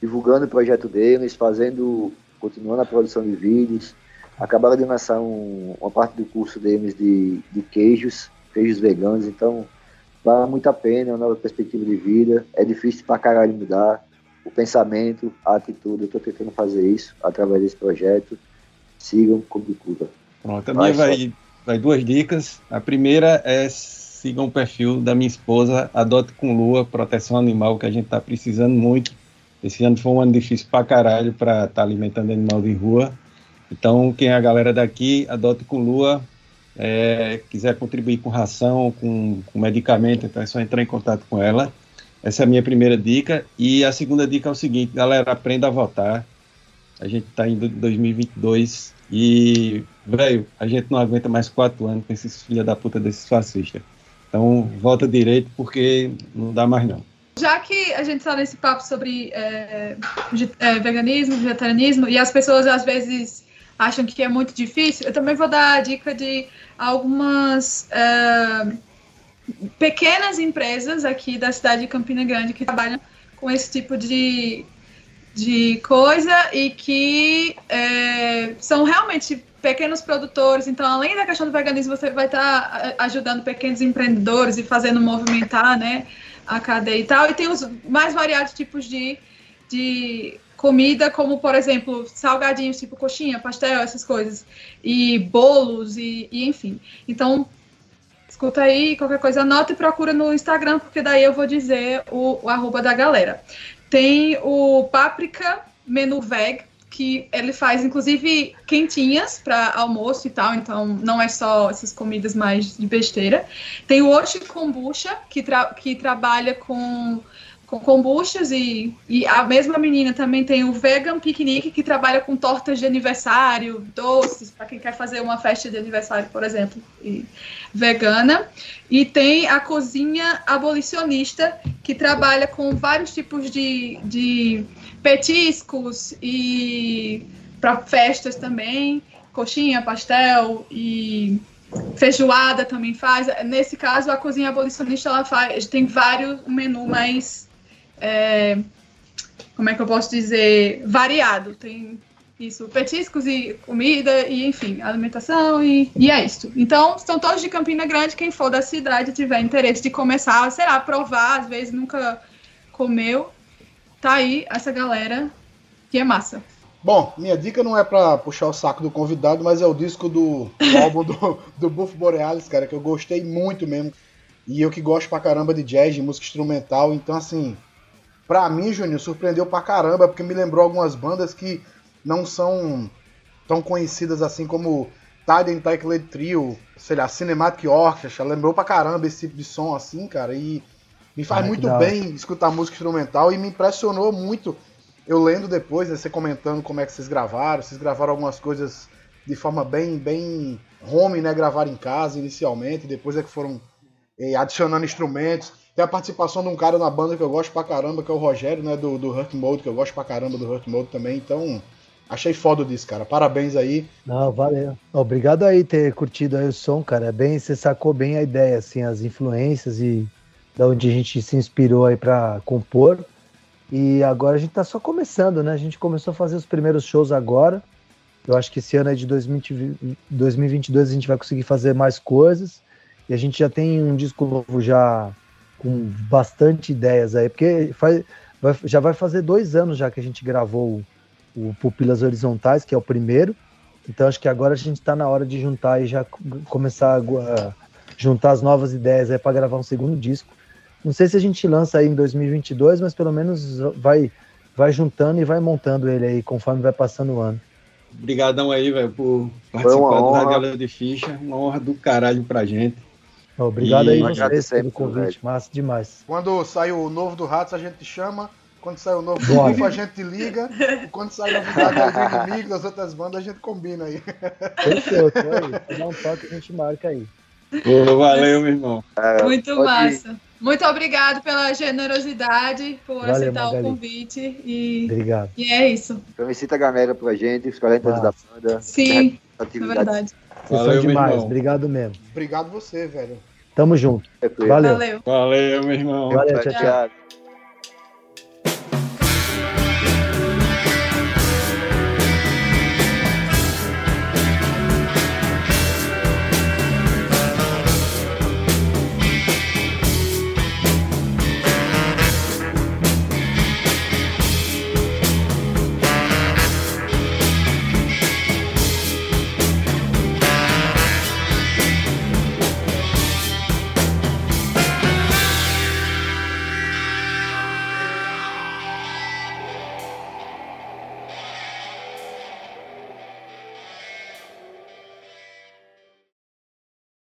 divulgando o projeto deles, fazendo, continuando a produção de vídeos. Acabaram de lançar um, uma parte do curso deles de, de queijos, queijos veganos, então vale muito a pena, é uma nova perspectiva de vida. É difícil pra caralho mudar o pensamento, a atitude. Eu estou tentando fazer isso através desse projeto. Sigam como cura. Pronto, a minha vai, vai duas dicas. A primeira é sigam o perfil da minha esposa, Adote com Lua, proteção animal, que a gente está precisando muito. Esse ano foi um ano difícil pra caralho para estar tá alimentando animal de rua. Então, quem é a galera daqui, Adote com Lua, é, quiser contribuir com ração, com, com medicamento, então é só entrar em contato com ela. Essa é a minha primeira dica. E a segunda dica é o seguinte, galera, aprenda a votar. A gente está em 2022 e, velho, a gente não aguenta mais quatro anos com esses filha da puta desses fascistas. Então, vota direito porque não dá mais não. Já que a gente está nesse papo sobre é, é, veganismo, vegetarianismo, e as pessoas às vezes acham que é muito difícil, eu também vou dar a dica de algumas... É, pequenas empresas aqui da cidade de Campina Grande que trabalham com esse tipo de, de coisa e que é, são realmente pequenos produtores. Então, além da questão do veganismo, você vai estar tá ajudando pequenos empreendedores e fazendo movimentar né, a cadeia e tal. E tem os mais variados tipos de, de comida, como, por exemplo, salgadinhos, tipo coxinha, pastel, essas coisas. E bolos, e, e enfim. Então, escuta aí, qualquer coisa, anota e procura no Instagram, porque daí eu vou dizer o, o arroba da galera. Tem o Páprica Menu Veg, que ele faz inclusive quentinhas para almoço e tal, então não é só essas comidas mais de besteira. Tem o Oshi Kombucha, que, tra que trabalha com com kombuchas e, e a mesma menina também tem o Vegan Picnic, que trabalha com tortas de aniversário, doces, para quem quer fazer uma festa de aniversário, por exemplo, e, vegana. E tem a Cozinha Abolicionista, que trabalha com vários tipos de, de petiscos e para festas também, coxinha, pastel e feijoada também faz. Nesse caso, a cozinha abolicionista ela faz, tem vários menu mais é, como é que eu posso dizer, variado. Tem isso, petiscos e comida, e enfim, alimentação, e, e é isso. Então, estão todos de Campina Grande, quem for da cidade tiver interesse de começar, sei lá, provar, às vezes nunca comeu, tá aí essa galera que é massa. Bom, minha dica não é para puxar o saco do convidado, mas é o disco do, do álbum do, do Buff Borealis, cara, que eu gostei muito mesmo. E eu que gosto pra caramba de jazz, de música instrumental, então assim, pra mim, Juninho, surpreendeu pra caramba, porque me lembrou algumas bandas que não são tão conhecidas assim como Tide and Trio, sei lá, Cinematic Orchestra, lembrou pra caramba esse tipo de som assim, cara, e me faz ah, muito bem escutar música instrumental e me impressionou muito. Eu lendo depois, né, você comentando como é que vocês gravaram, vocês gravaram algumas coisas de forma bem, bem home, né, gravaram em casa inicialmente, depois é que foram eh, adicionando instrumentos. Tem a participação de um cara na banda que eu gosto pra caramba, que é o Rogério, né? Do, do Hurt Mode, que eu gosto pra caramba do Hurt Mode também. Então, achei foda disso, cara. Parabéns aí. Não, valeu. Obrigado aí ter curtido aí o som, cara. É bem, você sacou bem a ideia, assim, as influências e da onde a gente se inspirou aí para compor. E agora a gente tá só começando, né? A gente começou a fazer os primeiros shows agora. Eu acho que esse ano aí de 2020, 2022 a gente vai conseguir fazer mais coisas. E a gente já tem um disco novo já com bastante ideias aí, porque faz, vai, já vai fazer dois anos já que a gente gravou o, o Pupilas Horizontais, que é o primeiro. Então acho que agora a gente está na hora de juntar e já começar a, a juntar as novas ideias aí para gravar um segundo disco. Não sei se a gente lança aí em 2022, mas pelo menos vai vai juntando e vai montando ele aí conforme vai passando o ano. Obrigadão aí, velho, por participar do Radiola de Ficha. Uma honra do caralho pra gente. Obrigado e aí vocês pelo convite, massa demais. Quando sai o novo do Ratos, a gente te chama. Quando sai o novo do Rufo, a gente liga. E quando sai o novidade das inimigos, das outras bandas, a gente combina aí. Tô aí. Se dá um toque, a gente marca aí. valeu, meu irmão. É, Muito massa. Ir. Muito obrigado pela generosidade, por Valeu, aceitar Magali. o convite. E, obrigado. E é isso. Felicita a galera pra gente, os 40 anos da banda. Sim, é verdade. Vocês Valeu, são demais. Obrigado mesmo. Obrigado você, velho. Tamo junto. Valeu. Valeu. Valeu, meu irmão. Valeu, tchau, tchau. tchau.